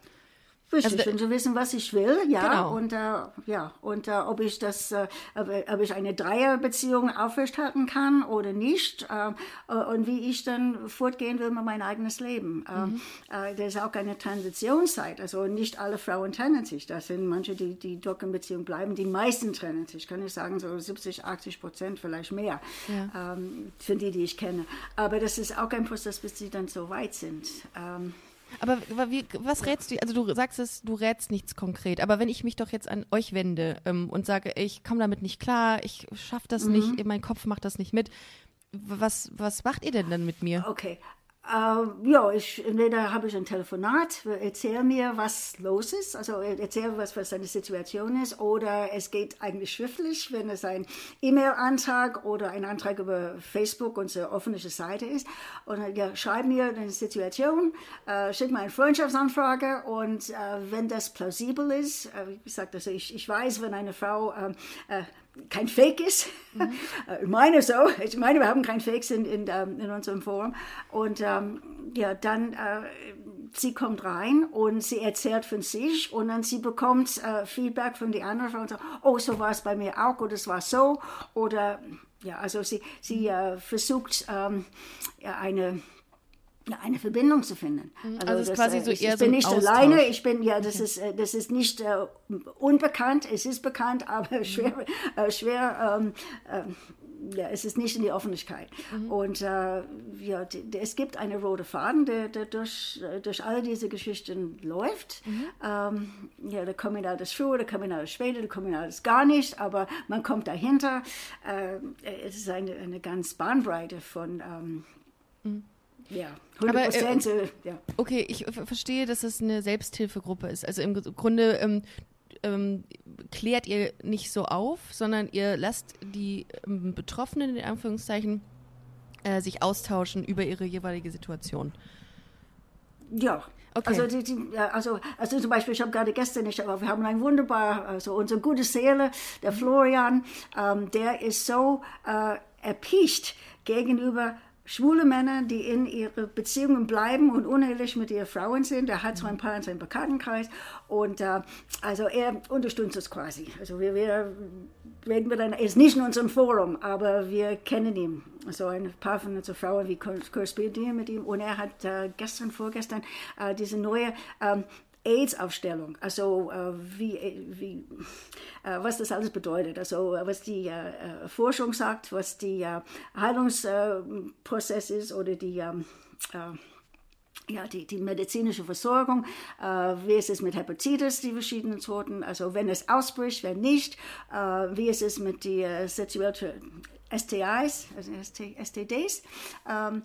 Richtig, Also, und zu wissen, was ich will, ja, Genau. und äh, ja, und äh, ob ich das, äh, ob, ich eine Dreierbeziehung aufrechthalten kann oder nicht, äh, äh, und wie ich dann fortgehen will mit mein eigenes Leben. Mhm. Äh, das ist auch eine Transitionszeit, also nicht alle Frauen trennen sich. Das sind manche, die die doch in Beziehung bleiben. Die meisten trennen sich, kann ich sagen, so 70, 80 Prozent, vielleicht mehr, ähm, für die, die ich kenne. Aber das ist auch ein Prozess, bis sie dann so weit sind. Ähm, Aber, wie, was rätst du? Also du sagst es, du rätst nichts konkret. Aber wenn ich mich doch jetzt an euch wende ähm, und sage, ich komme damit nicht klar, ich schaffe das nicht, mein Kopf macht das nicht mit, was, was macht ihr denn dann mit mir? Okay. Äh, ja, ich, entweder habe ich ein Telefonat, erzähl mir, was los ist, also erzähl, was, was deine Situation ist, oder es geht eigentlich schriftlich, wenn es ein E-Mail-Antrag oder ein Antrag über Facebook, unsere offene Seite ist. Und dann, ja, schreib mir deine Situation, äh, schick mir eine Freundschaftsanfrage. Und äh, wenn das plausibel ist, äh, wie gesagt, also ich, ich weiß, wenn eine Frau ähm, äh, kein Fake ist. Äh, [laughs] Ich meine so. Ich meine, wir haben kein Fakes in, in, ähm, in unserem Forum. Und ähm, ja, dann, äh, sie kommt rein und sie erzählt von sich und dann sie bekommt äh, Feedback von den anderen Frauen. So, oh, so war es bei mir auch oder es war so. Oder, ja, also sie, sie äh, versucht ähm, ja, eine eine Verbindung zu finden. also es ist quasi äh, so ich, eher ich so bin ein nicht Austausch. alleine, ich bin, ja, das ist, äh, das ist nicht äh, unbekannt, es ist bekannt, [laughs] aber schwer, äh, schwer ähm, äh, ja, es ist nicht in die Öffentlichkeit. Mhm. Und äh, ja, die, es gibt einen roten Faden, der, der durch, durch all diese Geschichten läuft. Mhm. Ähm, ja, der Kommunal ist früher, der Kommunal ist später, der Kommunal ist gar nicht, aber man kommt dahinter. Äh, es ist eine, eine ganz Bahnbreite von ähm, mhm. Ja, 100 Aber, äh, ja. Okay, ich verstehe, dass es eine Selbsthilfegruppe ist. Also im Grunde ähm, ähm, klärt ihr nicht so auf, sondern ihr lasst die ähm, Betroffenen in Anführungszeichen äh, sich austauschen über ihre jeweilige Situation. Ja. Okay. Also, die, die, also, also zum Beispiel, ich habe gerade gestern nicht, aber wir haben ein wunderbar, also unsere gute Seele, der Florian, ähm, der ist so äh, erpicht gegenüber schwule Männer, die in ihre Beziehungen bleiben und unehelich mit ihren Frauen sind. Er hat so ein paar in seinem Bekanntenkreis und äh, also er unterstützt es quasi. Also wir, wir reden wir dann, er ist nicht in unserem Forum, aber wir kennen ihn. Also ein paar von unseren Frauen, wie korrespondieren mit ihm und er hat äh, gestern, vorgestern äh, diese neue ähm, AIDS-Aufstellung, also äh, wie, wie, äh, was das alles bedeutet, also äh, was die äh, äh, Forschung sagt, was äh, Heilungsprozess ist oder die, ähm, ja, die, die medizinische Versorgung, wie ist es mit Hepatitis, die verschiedenen Sorten, also wenn es ausbricht, wenn nicht, wie ist es mit den sexuellen STIs, also STDs. Ähm,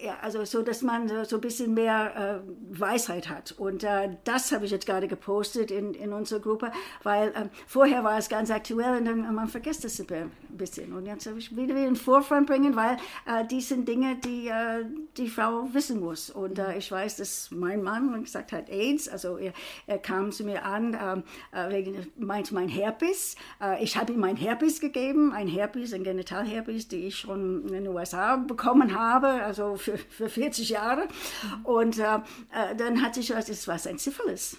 ja, also so, dass man so ein bisschen mehr äh, Weisheit hat. Und äh, das habe ich jetzt gerade gepostet in, in unserer Gruppe, weil äh, vorher war es ganz aktuell und dann man vergisst es ein bisschen. Und jetzt habe ich wieder in Vorfront bringen, weil äh, die sind Dinge, die äh, die Frau wissen muss. Und äh, ich weiß, dass mein Mann gesagt hat AIDS, also er, er kam zu mir an ähm, äh, wegen meint mein Herpes. Ich habe ihm mein Herpes gegeben, ein Herpes, ein Genitalherpes, die ich schon in den USA bekommen habe, also für, für 40 Jahre. Und äh, äh, dann hatte ich gesagt, das war ein Syphilis.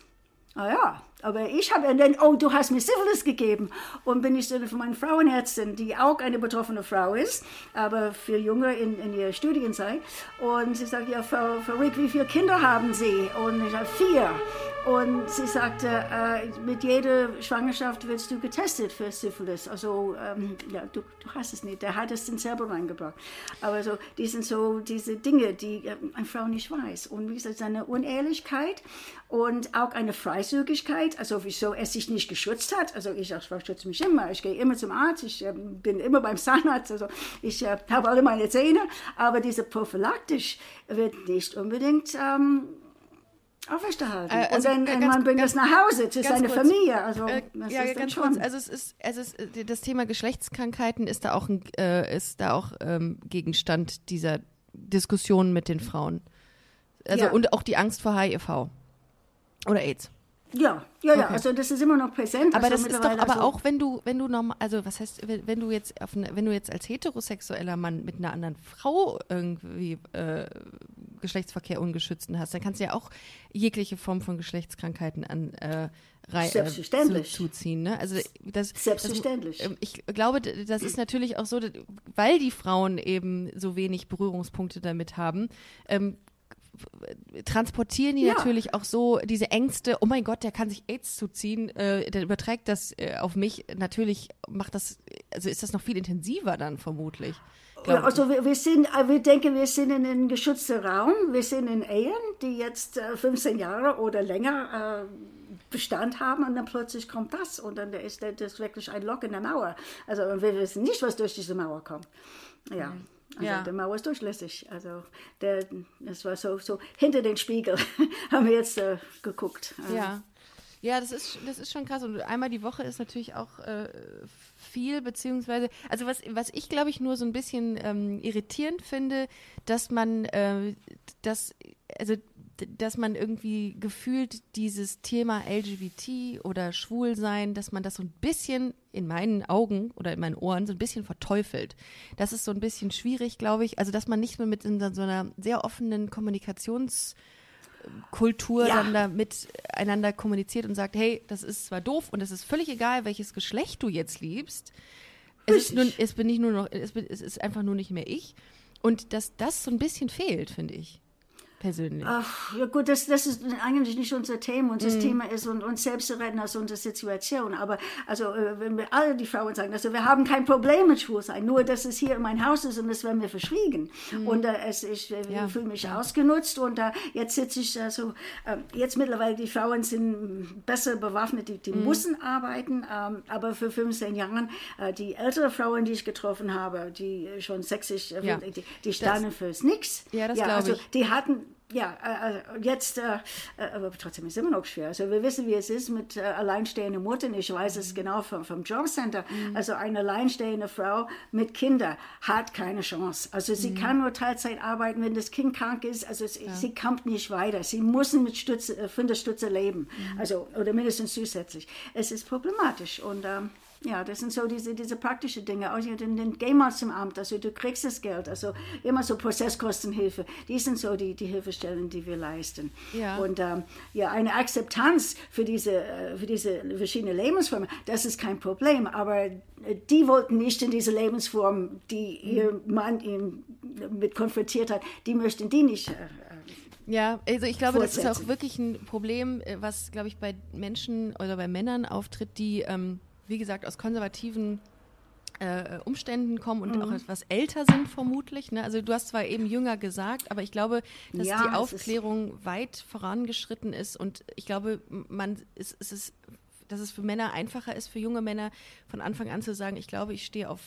Ah ja, aber ich habe dann, oh, du hast mir Syphilis gegeben. Und bin ich dann von meiner Frauenärztin, die auch eine betroffene Frau ist, aber für Junge in, in ihrer Studienzeit. Und sie sagt, ja, Frau, Frau Rick, wie viele Kinder haben Sie? Und ich sage, vier. Und sie sagte, äh, mit jeder Schwangerschaft wirst du getestet für Syphilis. Also, ähm, ja, du, du, hast es nicht. Der hat es dann selber reingebracht. Aber so, die sind so diese Dinge, die äh, eine Frau nicht weiß. Und wie gesagt, seine Unehrlichkeit und auch eine Freizügigkeit, also wieso er sich nicht geschützt hat. Also ich, ich schütze mich immer. Ich gehe immer zum Arzt. Ich äh, bin immer beim Zahnarzt. Also ich äh, habe alle meine Zähne. Aber diese prophylaktisch wird nicht unbedingt... Ähm, aufrechterhalten. Äh, also, und dann, äh, man bringt das nach Hause zu seiner. Familie. Also, äh, ja, ganz schon. kurz. Also es ist, es ist äh, das Thema Geschlechtskrankheiten ist da auch ein, äh, ist da auch ähm, Gegenstand dieser Diskussion mit den Frauen. Also ja. und auch die Angst vor HIV oder AIDS. Ja, ja, okay. ja, also das ist immer noch präsent. Aber also das ist doch, aber also auch wenn du, wenn du normal, also was heißt, wenn du jetzt auf eine, wenn du jetzt als heterosexueller Mann mit einer anderen Frau irgendwie äh, Geschlechtsverkehr ungeschützten hast, dann kannst du ja auch jegliche Form von Geschlechtskrankheiten an äh, Rei äh, zu, zuziehen. Ne? Also das, Selbstverständlich. Das, ähm, ich glaube, das ist natürlich auch so, weil die Frauen eben so wenig Berührungspunkte damit haben, ähm, transportieren die ja. natürlich auch so diese Ängste, oh mein Gott, der kann sich AIDS zuziehen, äh, der überträgt das äh, auf mich. Natürlich macht das, also ist das noch viel intensiver dann vermutlich. Also wir, wir, sind, äh, wir denken, wir sind in einem geschützten Raum. Wir sind in Ehen, die jetzt äh, 15 Jahre oder länger äh, Bestand haben und dann plötzlich kommt das und dann ist das wirklich ein Lock in der Mauer. Also wir wissen nicht, was durch diese Mauer kommt. Ja. Mhm. Also ja. der Mauer ist durchlässig. Also der, das war so, so hinter den Spiegel [laughs] haben wir jetzt äh, geguckt. Ja. Ja, das ist, das ist schon krass. Und einmal die Woche ist natürlich auch äh, viel, beziehungsweise, also was, was ich glaube ich nur so ein bisschen ähm, irritierend finde, dass man äh, das, also dass man irgendwie gefühlt dieses Thema LGBT oder Schwulsein, dass man das so ein bisschen in meinen Augen oder in meinen Ohren so ein bisschen verteufelt. Das ist so ein bisschen schwierig, glaube ich. Also, dass man nicht mehr mit in so einer sehr offenen Kommunikationskultur ja. dann da miteinander kommuniziert und sagt, hey, das ist zwar doof und es ist völlig egal, welches Geschlecht du jetzt liebst. Es ist, nun, es bin nicht nur noch, es, bin, es ist einfach nur nicht mehr ich. Und dass das so ein bisschen fehlt, finde ich. Persönlich? Ach, ja gut, das, das ist eigentlich nicht unser Thema. Unser mhm. Thema ist und, uns selbst zu retten aus unserer Situation. Aber also, äh, wenn wir alle die Frauen sagen, also wir haben kein Problem mit Schwulsein, nur dass es hier in mein Haus ist und das werden wir verschwiegen. Mhm. Und äh, es, ich äh, ja. fühle mich ja. ausgenutzt und äh, jetzt sitze ich also, äh, jetzt mittlerweile die Frauen sind besser bewaffnet, die, die mhm. müssen arbeiten, ähm, aber für 15 Jahren, äh, die ältere Frauen, die ich getroffen habe, die schon 60, ja. die, die standen fürs Nix. Ja, das ja, glaube also, ich. Die hatten ja, äh, äh, jetzt, äh, aber trotzdem ist es immer noch schwer. Also wir wissen, wie es ist mit alleinstehenden Muttern. Ich weiß es genau vom, vom Jobcenter. Mhm. Also eine alleinstehende Frau mit Kindern hat keine Chance. Also sie mhm. kann nur Teilzeit arbeiten, wenn das Kind krank ist. Also ja. sie kommt nicht weiter. Sie müssen mit Stütze, von der Stütze leben. Mhm. Also, oder mindestens zusätzlich. Es ist problematisch und ähm, ja, das sind so diese, diese praktischen Dinge. Auch den, den geh mal zum Amt, also du kriegst das Geld, also immer so Prozesskostenhilfe. Die sind so die, die Hilfestellen, die wir leisten. Ja. Und ähm, ja, eine Akzeptanz für diese, äh, für diese verschiedenen Lebensformen, das ist kein Problem. Aber äh, die wollten nicht in diese Lebensform, die ihr Mann ihn mit konfrontiert hat, die möchten die nicht. Äh, ja, also ich glaube, das ist auch wirklich ein Problem, was, glaube ich, bei Menschen oder bei Männern auftritt, die ähm, wie gesagt, aus konservativen äh, Umständen kommen und mhm. auch etwas älter sind vermutlich. Ne? Also du hast zwar eben jünger gesagt, aber ich glaube, dass ja, die Aufklärung weit vorangeschritten ist und ich glaube, man es ist, dass es für Männer einfacher ist, für junge Männer von Anfang an zu sagen, ich glaube, ich stehe auf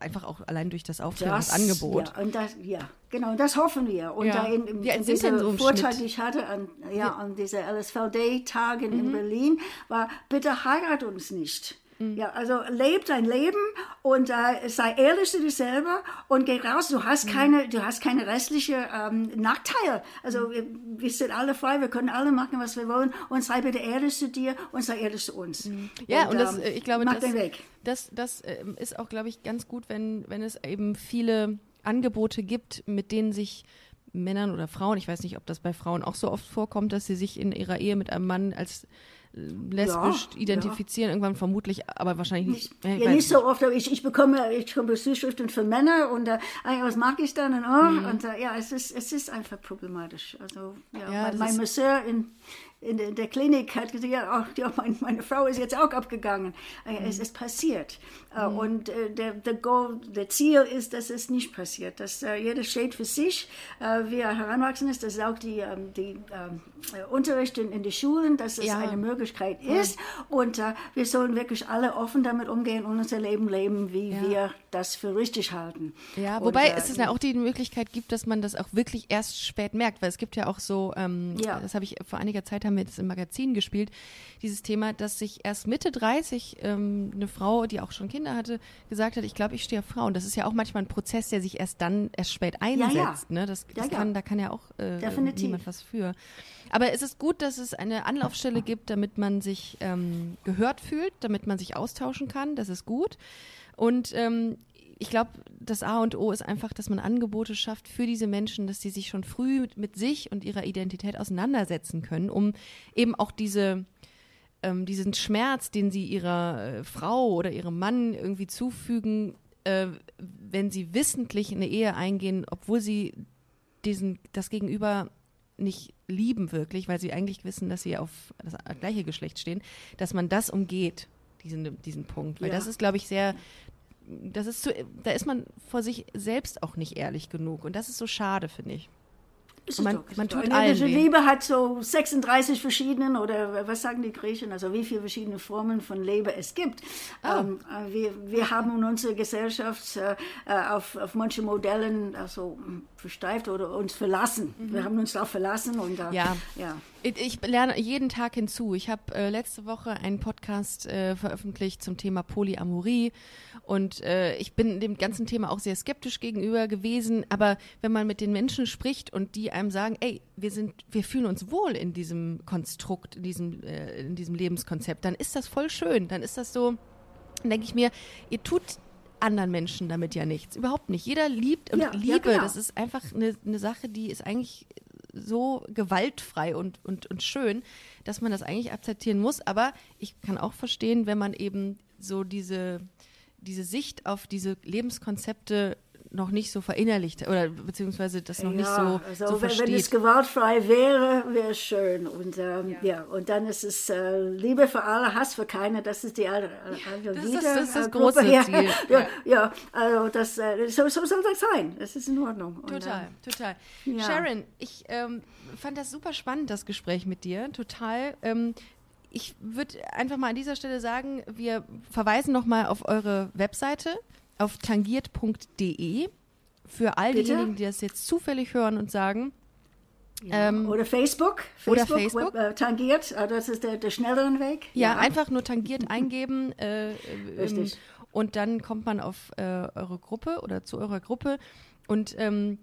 einfach auch allein durch das Aufklärungsangebot. Ja, und das, ja, genau, das hoffen wir. Und ja. da in, in, in dieser Vorteil, den ich hatte an, ja, an dieser LSVD-Tagen mhm. in Berlin, war, bitte heirat uns nicht. Mhm. Ja, also leb dein Leben und äh, sei ehrlich zu dir selber und geh raus. Du hast mhm. keine, du hast keine restliche ähm, Nachteile. Also mhm. wir, wir, sind alle frei, wir können alle machen, was wir wollen und sei bitte ehrlich zu dir und sei ehrlich zu uns. Mhm. Ja, und, und das, ähm, äh, ich glaube, das, den Weg. das, das äh, ist auch, glaube ich, ganz gut, wenn, wenn es eben viele Angebote gibt, mit denen sich Männern oder Frauen, ich weiß nicht, ob das bei Frauen auch so oft vorkommt, dass sie sich in ihrer Ehe mit einem Mann als lesbisch ja, identifizieren, ja. irgendwann vermutlich, aber wahrscheinlich nicht. Nicht, ja, nicht so oft, aber ich, ich bekomme, ich bekomme Zuschriften von Männern und äh, was mag ich dann und, oh, mhm. und äh, ja, es ist, es ist einfach problematisch. Also ja, ja mein, mein Masseur in in der, in der Klinik hat gesagt, ja, auch, ja mein, meine Frau ist jetzt auch abgegangen. Äh, mhm. Es ist passiert. Äh, mhm. Und äh, der, der, Goal, der Ziel ist, dass es nicht passiert. Dass äh, jeder steht für sich, äh, wie er heranwachsen ist. Das ist auch die, ähm, die ähm, Unterricht in, in die Schulen, dass es ja. eine Möglichkeit ist. Und wir sollen wirklich alle offen damit umgehen und unser Leben leben, wie ja. wir das für richtig halten. Ja, wobei und, es ja auch die Möglichkeit gibt, dass man das auch wirklich erst spät merkt, weil es gibt ja auch so, ähm, ja. das habe ich vor einiger Zeit haben wir das im Magazin gespielt, dieses Thema, dass sich erst Mitte 30 ähm, eine Frau, die auch schon Kinder hatte, gesagt hat, ich glaube, ich stehe auf Frauen. Das ist ja auch manchmal ein Prozess, der sich erst dann erst spät einsetzt. Ja, ja. Ne? Das, das kann, da kann ja auch äh, niemand was für. Aber es ist gut, dass es eine Anlaufstelle gibt, damit man sich ähm, gehört fühlt, damit man sich austauschen kann. Das ist gut. Und ähm, ich glaube, das A und O ist einfach, dass man Angebote schafft für diese Menschen, dass sie sich schon früh mit, mit sich und ihrer Identität auseinandersetzen können, um eben auch diese ähm, diesen Schmerz, den sie ihrer äh, Frau oder ihrem Mann irgendwie zufügen, äh, wenn sie wissentlich eine Ehe eingehen, obwohl sie diesen das Gegenüber nicht lieben wirklich, weil sie eigentlich wissen, dass sie auf das gleiche Geschlecht stehen, dass man das umgeht, diesen, diesen Punkt. Weil ja. das ist, glaube ich, sehr das ist zu, da ist man vor sich selbst auch nicht ehrlich genug. Und das ist so schade, finde ich. Ist man, doch, man tut allen Liebe hat so 36 verschiedenen oder was sagen die Griechen, also wie viele verschiedene Formen von Liebe es gibt. Oh. Ähm, äh, wir, wir haben in unserer Gesellschaft äh, äh, auf, auf manche Modellen also versteift oder uns verlassen. Mhm. Wir haben uns darauf verlassen und äh, ja. ja. Ich lerne jeden Tag hinzu. Ich habe äh, letzte Woche einen Podcast äh, veröffentlicht zum Thema Polyamorie und äh, ich bin dem ganzen Thema auch sehr skeptisch gegenüber gewesen. Aber wenn man mit den Menschen spricht und die einem sagen, ey, wir sind, wir fühlen uns wohl in diesem Konstrukt, in diesem, äh, in diesem Lebenskonzept, dann ist das voll schön. Dann ist das so, denke ich mir, ihr tut anderen Menschen damit ja nichts. Überhaupt nicht. Jeder liebt und ja, Liebe, ja, genau. das ist einfach eine, eine Sache, die ist eigentlich so gewaltfrei und, und, und schön, dass man das eigentlich akzeptieren muss. Aber ich kann auch verstehen, wenn man eben so diese, diese Sicht auf diese Lebenskonzepte noch nicht so verinnerlicht oder beziehungsweise das noch ja, nicht so, also so wenn, versteht. wenn es gewaltfrei wäre, wäre es schön. Und ähm, ja. ja. und dann ist es äh, Liebe für alle, Hass für keine. Das ist die alte, alte das, ist, das ist das äh, große Gruppe. Ziel. [laughs] Ja, ja, ja, also das, äh, so, so soll das sein. Das ist in Ordnung. Und, Total, ähm, total. ja. Sharon, ich ähm, fand das super spannend, das Gespräch mit dir. Total. Ähm, ich würde einfach mal an dieser Stelle sagen, wir verweisen nochmal auf eure Webseite auf tangiert.de für all Bitte? diejenigen, die das jetzt zufällig hören und sagen, ja. ähm, oder Facebook. oder Facebook, Facebook. Web, äh, tangiert, äh, das ist der, der schnellere Weg. ja, einfach nur tangiert [laughs] eingeben äh, Richtig. ähm, und dann kommt man auf äh, eure Gruppe oder zu eurer Gruppe und ähm,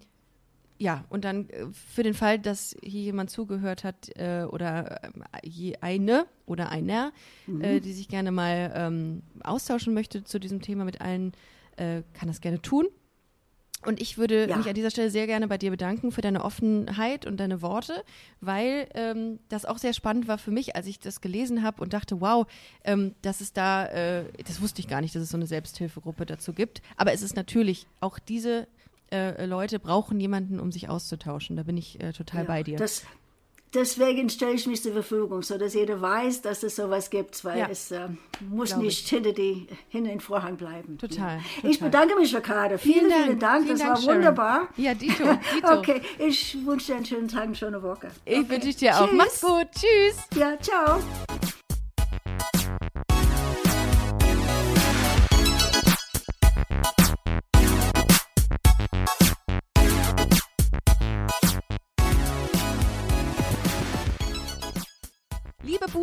ja, und dann äh, für den Fall, dass hier jemand zugehört hat äh, oder äh, je eine oder einer, äh, die sich gerne mal ähm, austauschen möchte zu diesem Thema mit allen, äh, kann das gerne tun. Und ich würde Ja. mich an dieser Stelle sehr gerne bei dir bedanken für deine Offenheit und deine Worte, weil ähm, das auch sehr spannend war für mich, als ich das gelesen habe und dachte, wow, ähm, dass es da, äh, das wusste ich gar nicht, dass es so eine Selbsthilfegruppe dazu gibt. Aber es ist natürlich, auch diese äh, Leute brauchen jemanden, um sich auszutauschen. Da bin ich äh, total Ja, bei dir. Das, deswegen stelle ich mich zur Verfügung, so dass jeder weiß, dass es sowas gibt, weil Ja. es äh, muss nicht hinter, die, hinter den Vorhang bleiben. Total, Ja. total. Ich bedanke mich, Ricardo. Vielen, vielen Dank. Vielen das Dank, war Sharon. wunderbar. Ja, Dito, Dito. [laughs] Okay, ich wünsche dir einen schönen Tag, eine schöne Woche. Ich okay. wünsche dir auch. Tschüss. Mach's gut. Tschüss. Ja, ciao.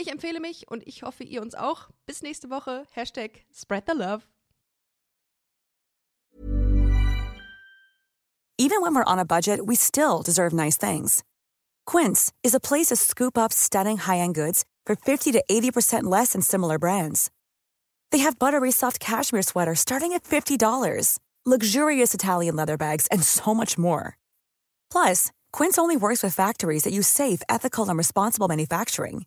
Ich empfehle mich und ich hoffe, ihr uns auch. Bis nächste Woche. Hashtag Spread the Love. Even when we're on a budget, we still deserve nice things. Quince is a place to scoop up stunning high-end goods for 50 to 80% less than similar brands. They have buttery soft cashmere sweaters starting at $50, luxurious Italian leather bags, and so much more. Plus, Quince only works with factories that use safe, ethical, and responsible manufacturing.